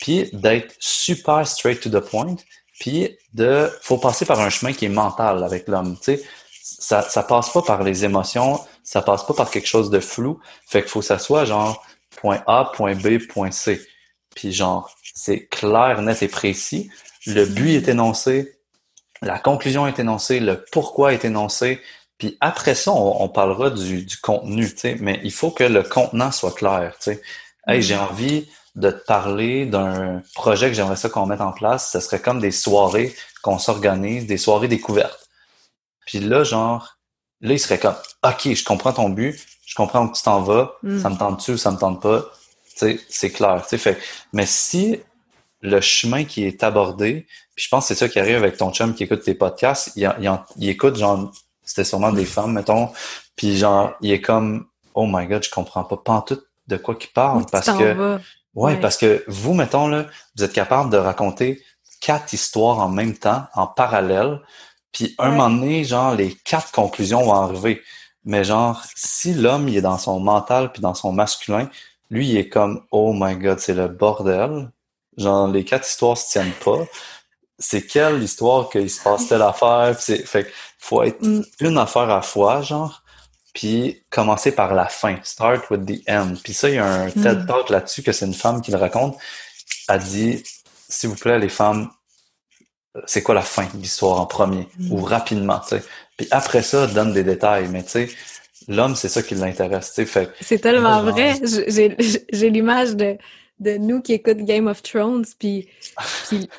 puis d'être super straight to the point, puis de, faut passer par un chemin qui est mental avec l'homme, tu sais. Ça, ça passe pas par les émotions, ça passe pas par quelque chose de flou. Fait qu'il faut que ça soit genre point A, point B, point C. Puis genre, c'est clair, net et précis. Le but est énoncé, la conclusion est énoncée, le pourquoi est énoncé. Puis après ça, on, parlera du, du contenu, tu sais, mais il faut que le contenant soit clair, tu sais. Hey, j'ai envie de te parler d'un projet que j'aimerais ça qu'on mette en place. Ce serait comme des soirées qu'on s'organise, des soirées découvertes. Puis là, genre, Là, il serait comme, OK, je comprends ton but, je comprends où tu t'en vas, mm. ça me tente-tu ou ça me tente pas? C'est clair. Fait, mais si le chemin qui est abordé, puis je pense que c'est ça qui arrive avec ton chum qui écoute tes podcasts, il, il, écoute, genre, c'était sûrement des femmes, mettons, puis genre, il est comme, oh my god, je comprends pas, pas tout de quoi qu'il parle, parce que, ouais, parce que vous, mettons, là, vous êtes capable de raconter quatre histoires en même temps, en parallèle, puis un moment donné, genre, les quatre conclusions vont arriver. Mais genre, si l'homme, il est dans son mental puis dans son masculin, lui, il est comme, oh my god, c'est le bordel. Genre, les quatre histoires se tiennent pas. C'est quelle histoire qu'il se passe telle affaire? c'est, fait faut être mm. une affaire à fois, genre. Puis commencer par la fin. Start with the end. Puis ça, il y a un mm. TED Talk là-dessus que c'est une femme qui le raconte. Elle dit, s'il vous plaît, les femmes, c'est quoi la fin de l'histoire en premier mm. ou rapidement, tu sais. Puis après ça, donne des détails, mais tu sais, l'homme, c'est ça qui l'intéresse, tu sais. C'est tellement vrai. J'ai l'image de, de nous qui écoutent Game of Thrones, puis,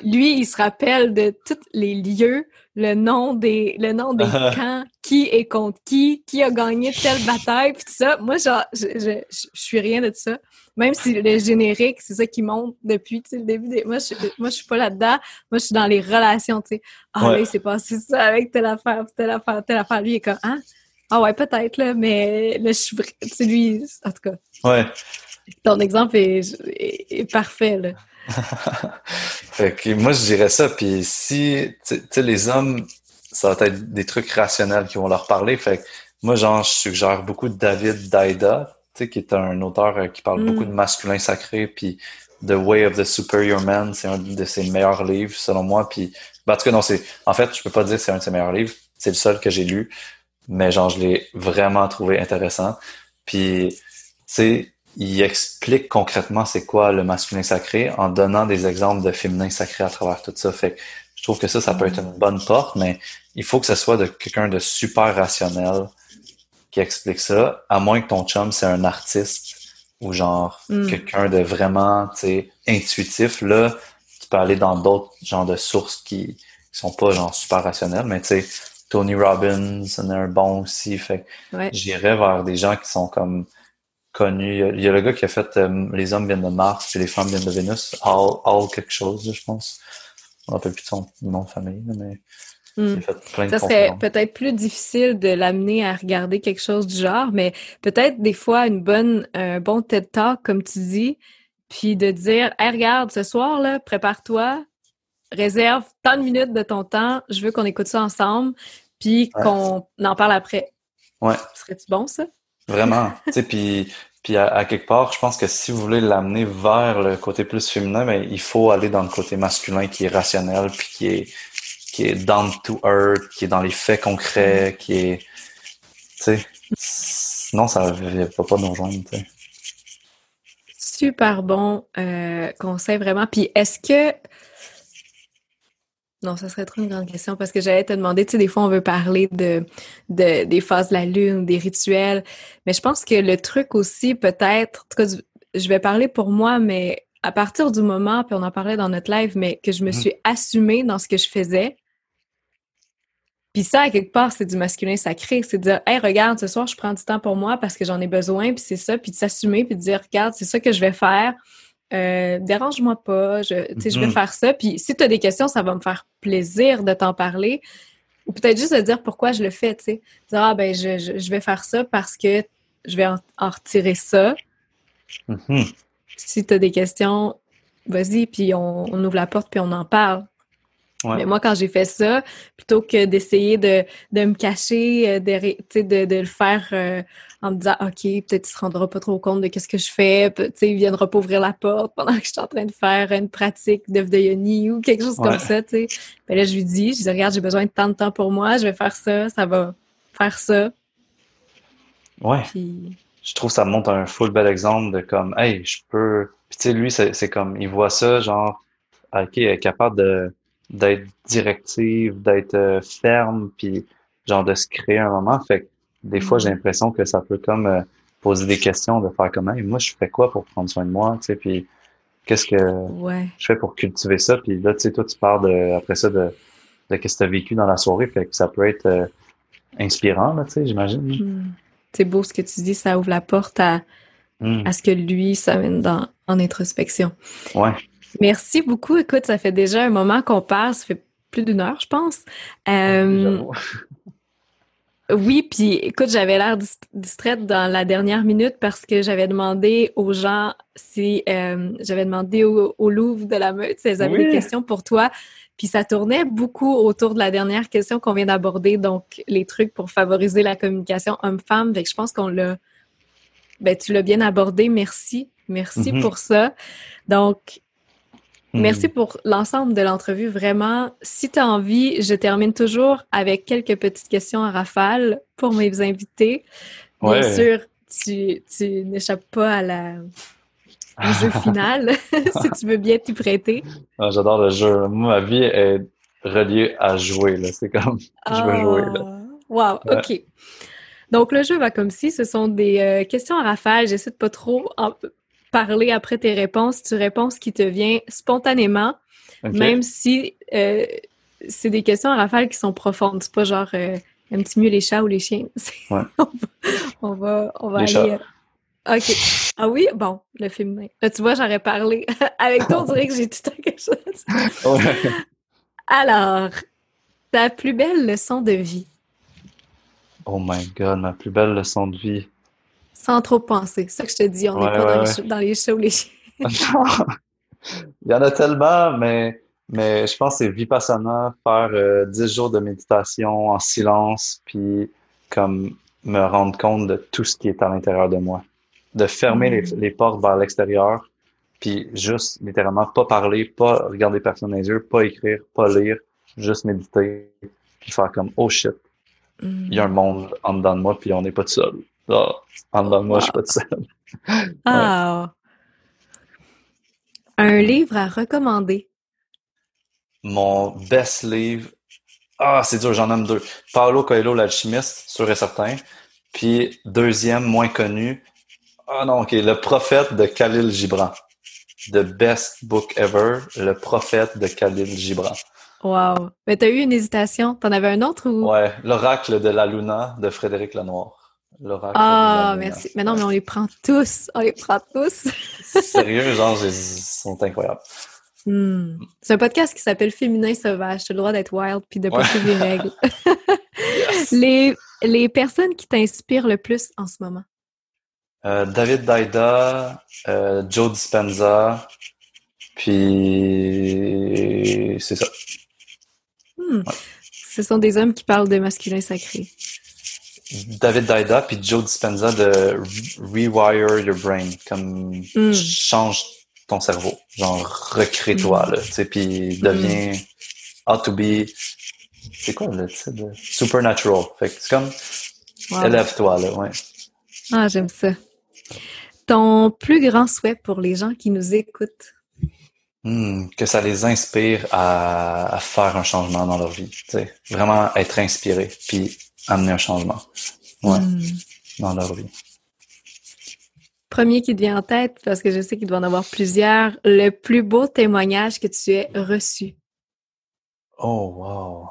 lui, il se rappelle de tous les lieux, le nom des, le nom des camps, qui est contre qui, qui a gagné telle bataille, puis tout ça. Moi, genre, je, je, je suis rien de ça. Même si le générique, c'est ça qui monte depuis le début des. Moi, je, moi, je suis pas là-dedans. Moi, je suis dans les relations, tu sais. Ah, là, il s'est passé ça avec telle affaire, telle affaire, telle affaire. Lui, il est comme, ah, ah ouais, peut-être, là, mais là, je suis. C'est lui, en tout cas. Ouais. Ton exemple est, est, parfait, là. fait que moi, je dirais ça. Puis si, tu sais, les hommes, ça va être des trucs rationnels qui vont leur parler. Fait que moi, genre, je suggère beaucoup de David Daida qui est un auteur euh, qui parle beaucoup de mm. masculin sacré, puis The Way of the Superior Man, c'est un de ses meilleurs livres, selon moi. Puis, ben, en tout cas, non, c'est, en fait, je peux pas dire que c'est un de ses meilleurs livres. C'est le seul que j'ai lu, mais genre, je l'ai vraiment trouvé intéressant. Puis, tu sais, il explique concrètement c'est quoi le masculin sacré en donnant des exemples de féminin sacré à travers tout ça. Fait je trouve que ça, ça peut être une bonne porte, mais il faut que ce soit de quelqu'un de super rationnel, qui explique ça, à moins que ton chum, c'est un artiste ou genre hmm. quelqu'un de vraiment intuitif. Là, tu peux aller dans d'autres genres de sources qui, sont pas genre super rationnelles, mais tu sais, Tony Robbins en est un bon aussi. Fait j'irais vers des gens qui sont comme Il y a, le gars qui a fait euh, Les hommes viennent de Mars et les femmes viennent de Vénus. All, all quelque chose, je pense. On ne plus de son nom de famille, mais Hmm. ça serait peut-être plus difficile de l'amener à regarder quelque chose du genre, mais peut-être des fois une bonne, un bon TED Talk, comme tu dis, puis de dire Hey, regarde, ce soir, là, prépare-toi, réserve tant de minutes de ton temps, je veux qu'on écoute ça ensemble, puis qu'on en parle après. Ouais. Serait-tu bon, ça? Vraiment. tu sais, puis. Puis à, quelque part, je pense que si vous voulez l'amener vers le côté plus féminin, ben, il faut aller dans le côté masculin qui est rationnel, puis qui est qui est down to earth, qui est dans les faits concrets, qui est. Tu sais. Sinon, ça ne va pas nous rejoindre, tu sais. Super bon euh, conseil, vraiment. Puis est-ce que. Non, ça serait trop une grande question parce que j'allais te demander, tu sais, des fois, on veut parler de, de, des phases de la lune, des rituels, mais je pense que le truc aussi, peut-être, en tout cas, je vais parler pour moi, mais à partir du moment, puis on en parlait dans notre live, mais que je me mm-hmm. suis assumée dans ce que je faisais, puis ça, à quelque part, c'est du masculin sacré. C'est de dire, hey, regarde, ce soir, je prends du temps pour moi parce que j'en ai besoin, puis c'est ça, puis de s'assumer, puis de dire, regarde, c'est ça que je vais faire. Euh, dérange-moi pas, je, je vais mm-hmm. faire ça. Puis si tu as des questions, ça va me faire plaisir de t'en parler. Ou peut-être juste de dire pourquoi je le fais, tu sais. Dire, ah, ben, je, je, vais faire ça parce que je vais en, retirer ça. Mm-hmm. Si tu as des questions, vas-y, puis on, ouvre la porte, puis on en parle. Mais moi, quand j'ai fait ça, plutôt que d'essayer de, me cacher, euh, de, de, de, le faire euh, en me disant OK, peut-être il se rendra pas trop compte de qu'est-ce que je fais, tu sais, il viendra pas ouvrir la porte pendant que je suis en train de faire une pratique d'œuf de yoni ou quelque chose comme ça, tu sais. Ben là, je lui dis, je dis regarde, j'ai besoin de tant de temps pour moi, je vais faire ça, ça va faire ça. Ouais. Je trouve que ça montre un full bel exemple de comme hey, je peux. Puis tu sais, lui, c'est comme il voit ça, genre OK, il est capable de d'être directive, d'être euh, ferme, puis genre de se créer un moment. Fait des fois, j'ai l'impression que ça peut comme euh, poser des questions, de faire comme, moi, je fais quoi pour prendre soin de moi, tu sais, puis qu'est-ce que je fais pour cultiver ça, puis là, tu sais, toi, tu parles de, après ça de, de qu'est-ce que tu as vécu dans la soirée, fait que ça peut être euh, inspirant, là, tu sais, j'imagine. Mm. C'est beau ce que tu dis, ça ouvre la porte à, mm. à ce que lui s'amène dans, en introspection. Ouais. Merci beaucoup. Écoute, ça fait déjà un moment qu'on parle, ça fait plus d'une heure, je pense. Euh, oui, puis écoute, j'avais l'air distraite dans la dernière minute parce que j'avais demandé aux gens si euh, j'avais demandé au, Louvre de la Meute si elles avaient des questions pour toi. Puis ça tournait beaucoup autour de la dernière question qu'on vient d'aborder, donc les trucs pour favoriser la communication homme-femme. Fait que je pense qu'on l'a. Ben, tu l'as bien abordé. Merci. Merci mm-hmm. pour ça. Donc, Merci hmm. pour l'ensemble de l'entrevue. Vraiment, si tu as envie, je termine toujours avec quelques petites questions à rafale pour mes invités. Bien sûr, tu, tu n'échappes pas à la, au jeu final, si tu veux bien t'y prêter. Ah, j'adore le jeu. Moi, ma vie est reliée à jouer. C'est comme, je veux jouer. Là. Ah, wow, OK. Donc, le jeu va comme si, ce sont des euh, questions à rafale. J'essaie de pas trop parler après tes réponses. Tu réponds ce qui te vient spontanément, même si euh, c'est des questions à rafale qui sont profondes. C'est pas genre euh, aimes-tu mieux les chats ou les chiens? on va, on va, aller. Euh, OK. Ah oui? Bon, le féminin. Là, tu vois, j'aurais parlé. Avec toi, on dirait que j'ai tout temps quelque chose. Alors, ta plus belle leçon de vie? Oh my God, ma plus belle leçon de vie sans trop penser. C'est ça que je te dis, on n'est pas dans, les dans, les shows, les chiens. Il y en a tellement, mais, mais je pense que c'est Vipassana, faire euh, 10 jours de méditation en silence, puis comme me rendre compte de tout ce qui est à l'intérieur de moi. De fermer les, mm. les, portes vers l'extérieur, puis juste littéralement pas parler, pas regarder personne dans les yeux, pas écrire, pas lire, juste méditer, puis faire comme oh shit, il y a un mm. monde en dedans de moi, puis on n'est pas tout seul. Ah, de moi, je suis pas tout seul. Ah! Un livre à recommander. Mon best livre. Ah, c'est dur, j'en aime deux. Paolo Coelho, l'alchimiste, sûr et certain. Puis, deuxième, moins connu. Ah non, ok, Le prophète de Khalil Gibran. The best book ever, Le prophète de Khalil Gibran. Wow. Mais t'as eu une hésitation? T'en avais un autre ou? Ouais, L'oracle de la Luna de Frédéric Ah, merci. Mais non, mais on les prend tous. On les prend tous. Sérieux, genre, ils sont incroyables. Hmm. C'est un podcast qui s'appelle Féminin Sauvage. Tu as le droit d'être wild puis de pas suivre les règles. les, les personnes qui t'inspirent le plus en ce moment? Euh, David Daida, euh, Joe Dispenza, puis c'est ça. Hmm. Ce sont des hommes qui parlent de masculin sacré. David Daida puis Joe Dispenza de Rewire Your Brain, comme hmm. change ton cerveau, genre recrée-toi hmm. là, tu sais, puis deviens how to be, c'est quoi le titre de supernatural, fait que c'est comme élève-toi là, ouais. Ah j'aime ça. Ton plus grand souhait pour les gens qui nous écoutent? Hmm, que ça les inspire à, à, faire un changement dans leur vie, tu sais, vraiment être inspiré, puis amener un changement ouais, hmm. dans leur vie. Premier qui te vient en tête, parce que je sais qu'il doit en avoir plusieurs, le plus beau témoignage que tu aies reçu. Oh, wow.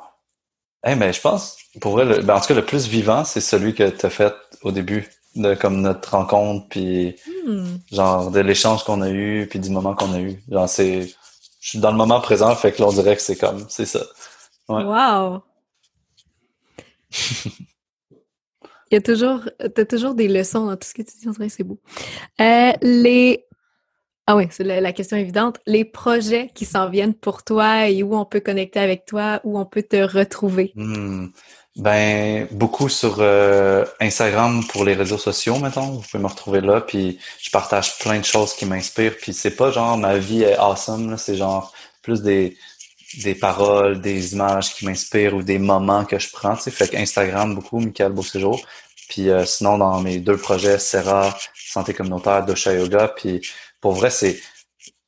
Eh mais je pense, pour vrai, le, ben, en tout cas, le plus vivant, c'est celui que tu as fait au début, de comme notre rencontre, puis hmm. genre de l'échange qu'on a eu, puis du moment qu'on a eu. Genre, c'est. Je suis dans le moment présent, fait que l'on dirait que c'est comme, c'est ça. Ouais. Wow! Il y a toujours, des leçons dans tout ce que tu dis. On dirait c'est beau. Euh, les ah oui, c'est la, question évidente. Les projets qui s'en viennent pour toi et où on peut connecter avec toi, où on peut te retrouver. Hmm. Ben, beaucoup sur euh, Instagram pour les réseaux sociaux, mettons. Vous pouvez me retrouver là, puis je partage plein de choses qui m'inspirent. Puis c'est pas genre ma vie est awesome, c'est genre plus des, des paroles, des images qui m'inspirent ou des moments que je prends. Tu sais. Fait Instagram beaucoup, Michael Beauséjour. Puis euh, sinon, dans mes deux projets, Serra, Santé communautaire, Dosha Yoga, puis pour vrai, c'est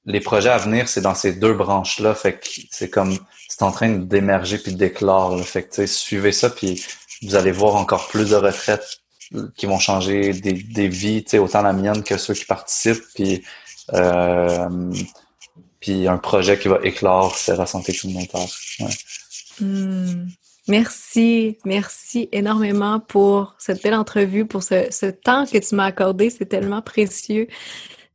les projets à venir, c'est dans ces deux branches-là. Fait que c'est comme c'est en train d'émerger puis d'éclore. Fait que suivez ça, puis vous allez voir encore plus de retraites qui vont changer des, des vies, autant la mienne que ceux qui participent. Puis euh, puis un projet qui va éclore, c'est la santé communautaire. Ouais. Hmm. Merci, merci énormément pour cette belle entrevue, pour ce, ce temps que tu m'as accordé. C'est tellement précieux.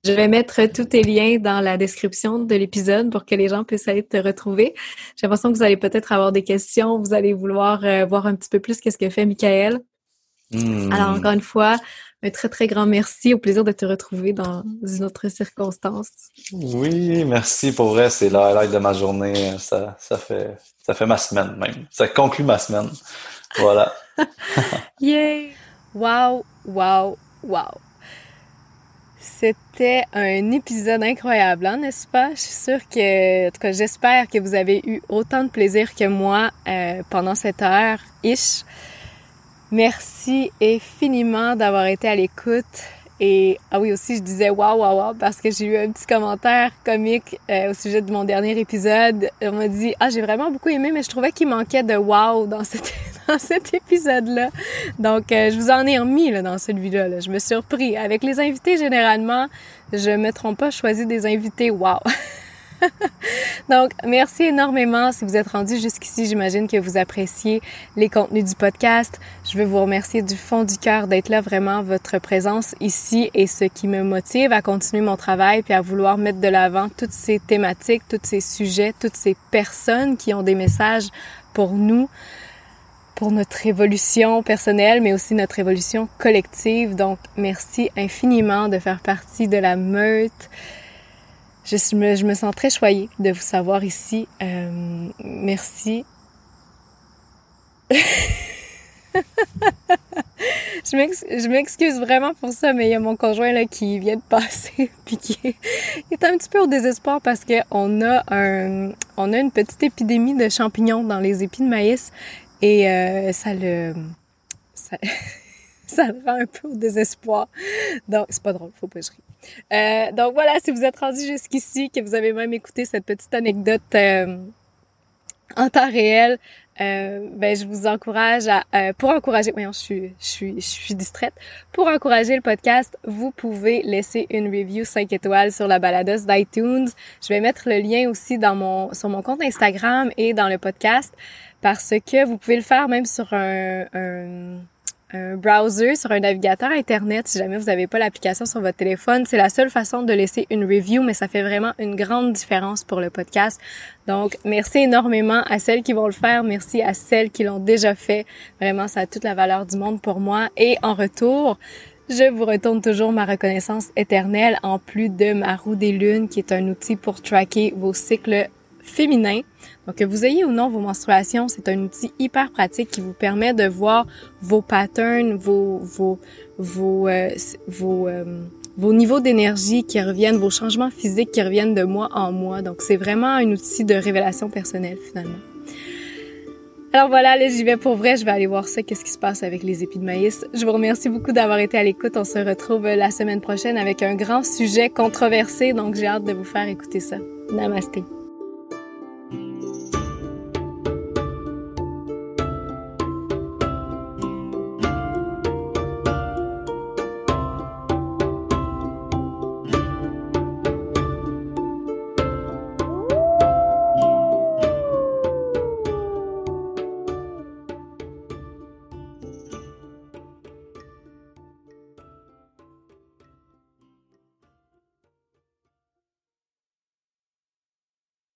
Je vais mettre tous tes liens dans la description de l'épisode pour que les gens puissent aller te retrouver. J'ai l'impression que vous allez peut-être avoir des questions, vous allez vouloir euh, voir un petit peu plus qu'est-ce que fait Michael. Hmm. Alors encore une fois, un très très grand merci, au plaisir de te retrouver dans une autre circonstance. Oui, merci pour vrai, c'est l'aide de ma journée, ça, ça fait ça fait ma semaine même, ça conclut ma semaine. Voilà. Yay! Wow, wow, wow. C'était un épisode incroyable, hein, n'est-ce pas? Je suis sûre que, en tout cas, j'espère que vous avez eu autant de plaisir que moi euh, pendant cette heure-ish. Merci infiniment d'avoir été à l'écoute. Et ah oui, aussi, je disais waouh, waouh, waouh, parce que j'ai eu un petit commentaire comique euh, au sujet de mon dernier épisode. On m'a dit Ah, j'ai vraiment beaucoup aimé, mais je trouvais qu'il manquait de wow dans, cette, dans cet épisode-là. Donc, euh, je vous en ai remis là, dans celui-là. Là. Je me suis surpris. Avec les invités, généralement, je me trompe pas, choisi des invités wow. Donc, merci énormément. Si vous êtes rendu jusqu'ici, j'imagine que vous appréciez les contenus du podcast. Je veux vous remercier du fond du cœur d'être là. Vraiment, votre présence ici est ce qui me motive à continuer mon travail puis à vouloir mettre de l'avant toutes ces thématiques, tous ces sujets, toutes ces personnes qui ont des messages pour nous pour notre évolution personnelle, mais aussi notre évolution collective. Donc, merci infiniment de faire partie de la meute je me, sens très choyée de vous savoir ici. Euh, merci. je m'excuse vraiment pour ça, mais il y a mon conjoint là qui vient de passer puis qui est, un petit peu au désespoir parce que on a a une petite épidémie de champignons dans les épis de maïs et euh, ça le ça, le rend un peu au désespoir. Donc c'est pas drôle, faut pas que je. Euh, donc voilà, si vous êtes rendu jusqu'ici, que vous avez même écouté cette petite anecdote euh, en temps réel, euh, ben je vous encourage à euh, pour encourager voyons je suis je suis je suis distraite. Pour encourager le podcast vous pouvez laisser une review 5 étoiles sur la baladeuse d'iTunes. Je vais mettre le lien aussi dans mon sur mon compte Instagram et dans le podcast parce que vous pouvez le faire même sur un, un un browser, sur un navigateur Internet, si jamais vous n'avez pas l'application sur votre téléphone. C'est la seule façon de laisser une review, mais ça fait vraiment une grande différence pour le podcast. Donc, merci énormément à celles qui vont le faire. Merci à celles qui l'ont déjà fait. Vraiment, ça a toute la valeur du monde pour moi. Et en retour, je vous retourne toujours ma reconnaissance éternelle en plus de ma roue des lunes, qui est un outil pour tracker vos cycles féminins. Donc, que vous ayez ou non vos menstruations, c'est un outil hyper pratique qui vous permet de voir vos patterns, vos vos vos euh, vos, euh, vos niveaux d'énergie qui reviennent, vos changements physiques qui reviennent de mois en mois. Donc, c'est vraiment un outil de révélation personnelle finalement. Alors voilà, là j'y vais pour vrai, je vais aller voir ça, qu'est-ce qui se passe avec les épis de maïs. Je vous remercie beaucoup d'avoir été à l'écoute. On se retrouve la semaine prochaine avec un grand sujet controversé, donc j'ai hâte de vous faire écouter ça. Namasté.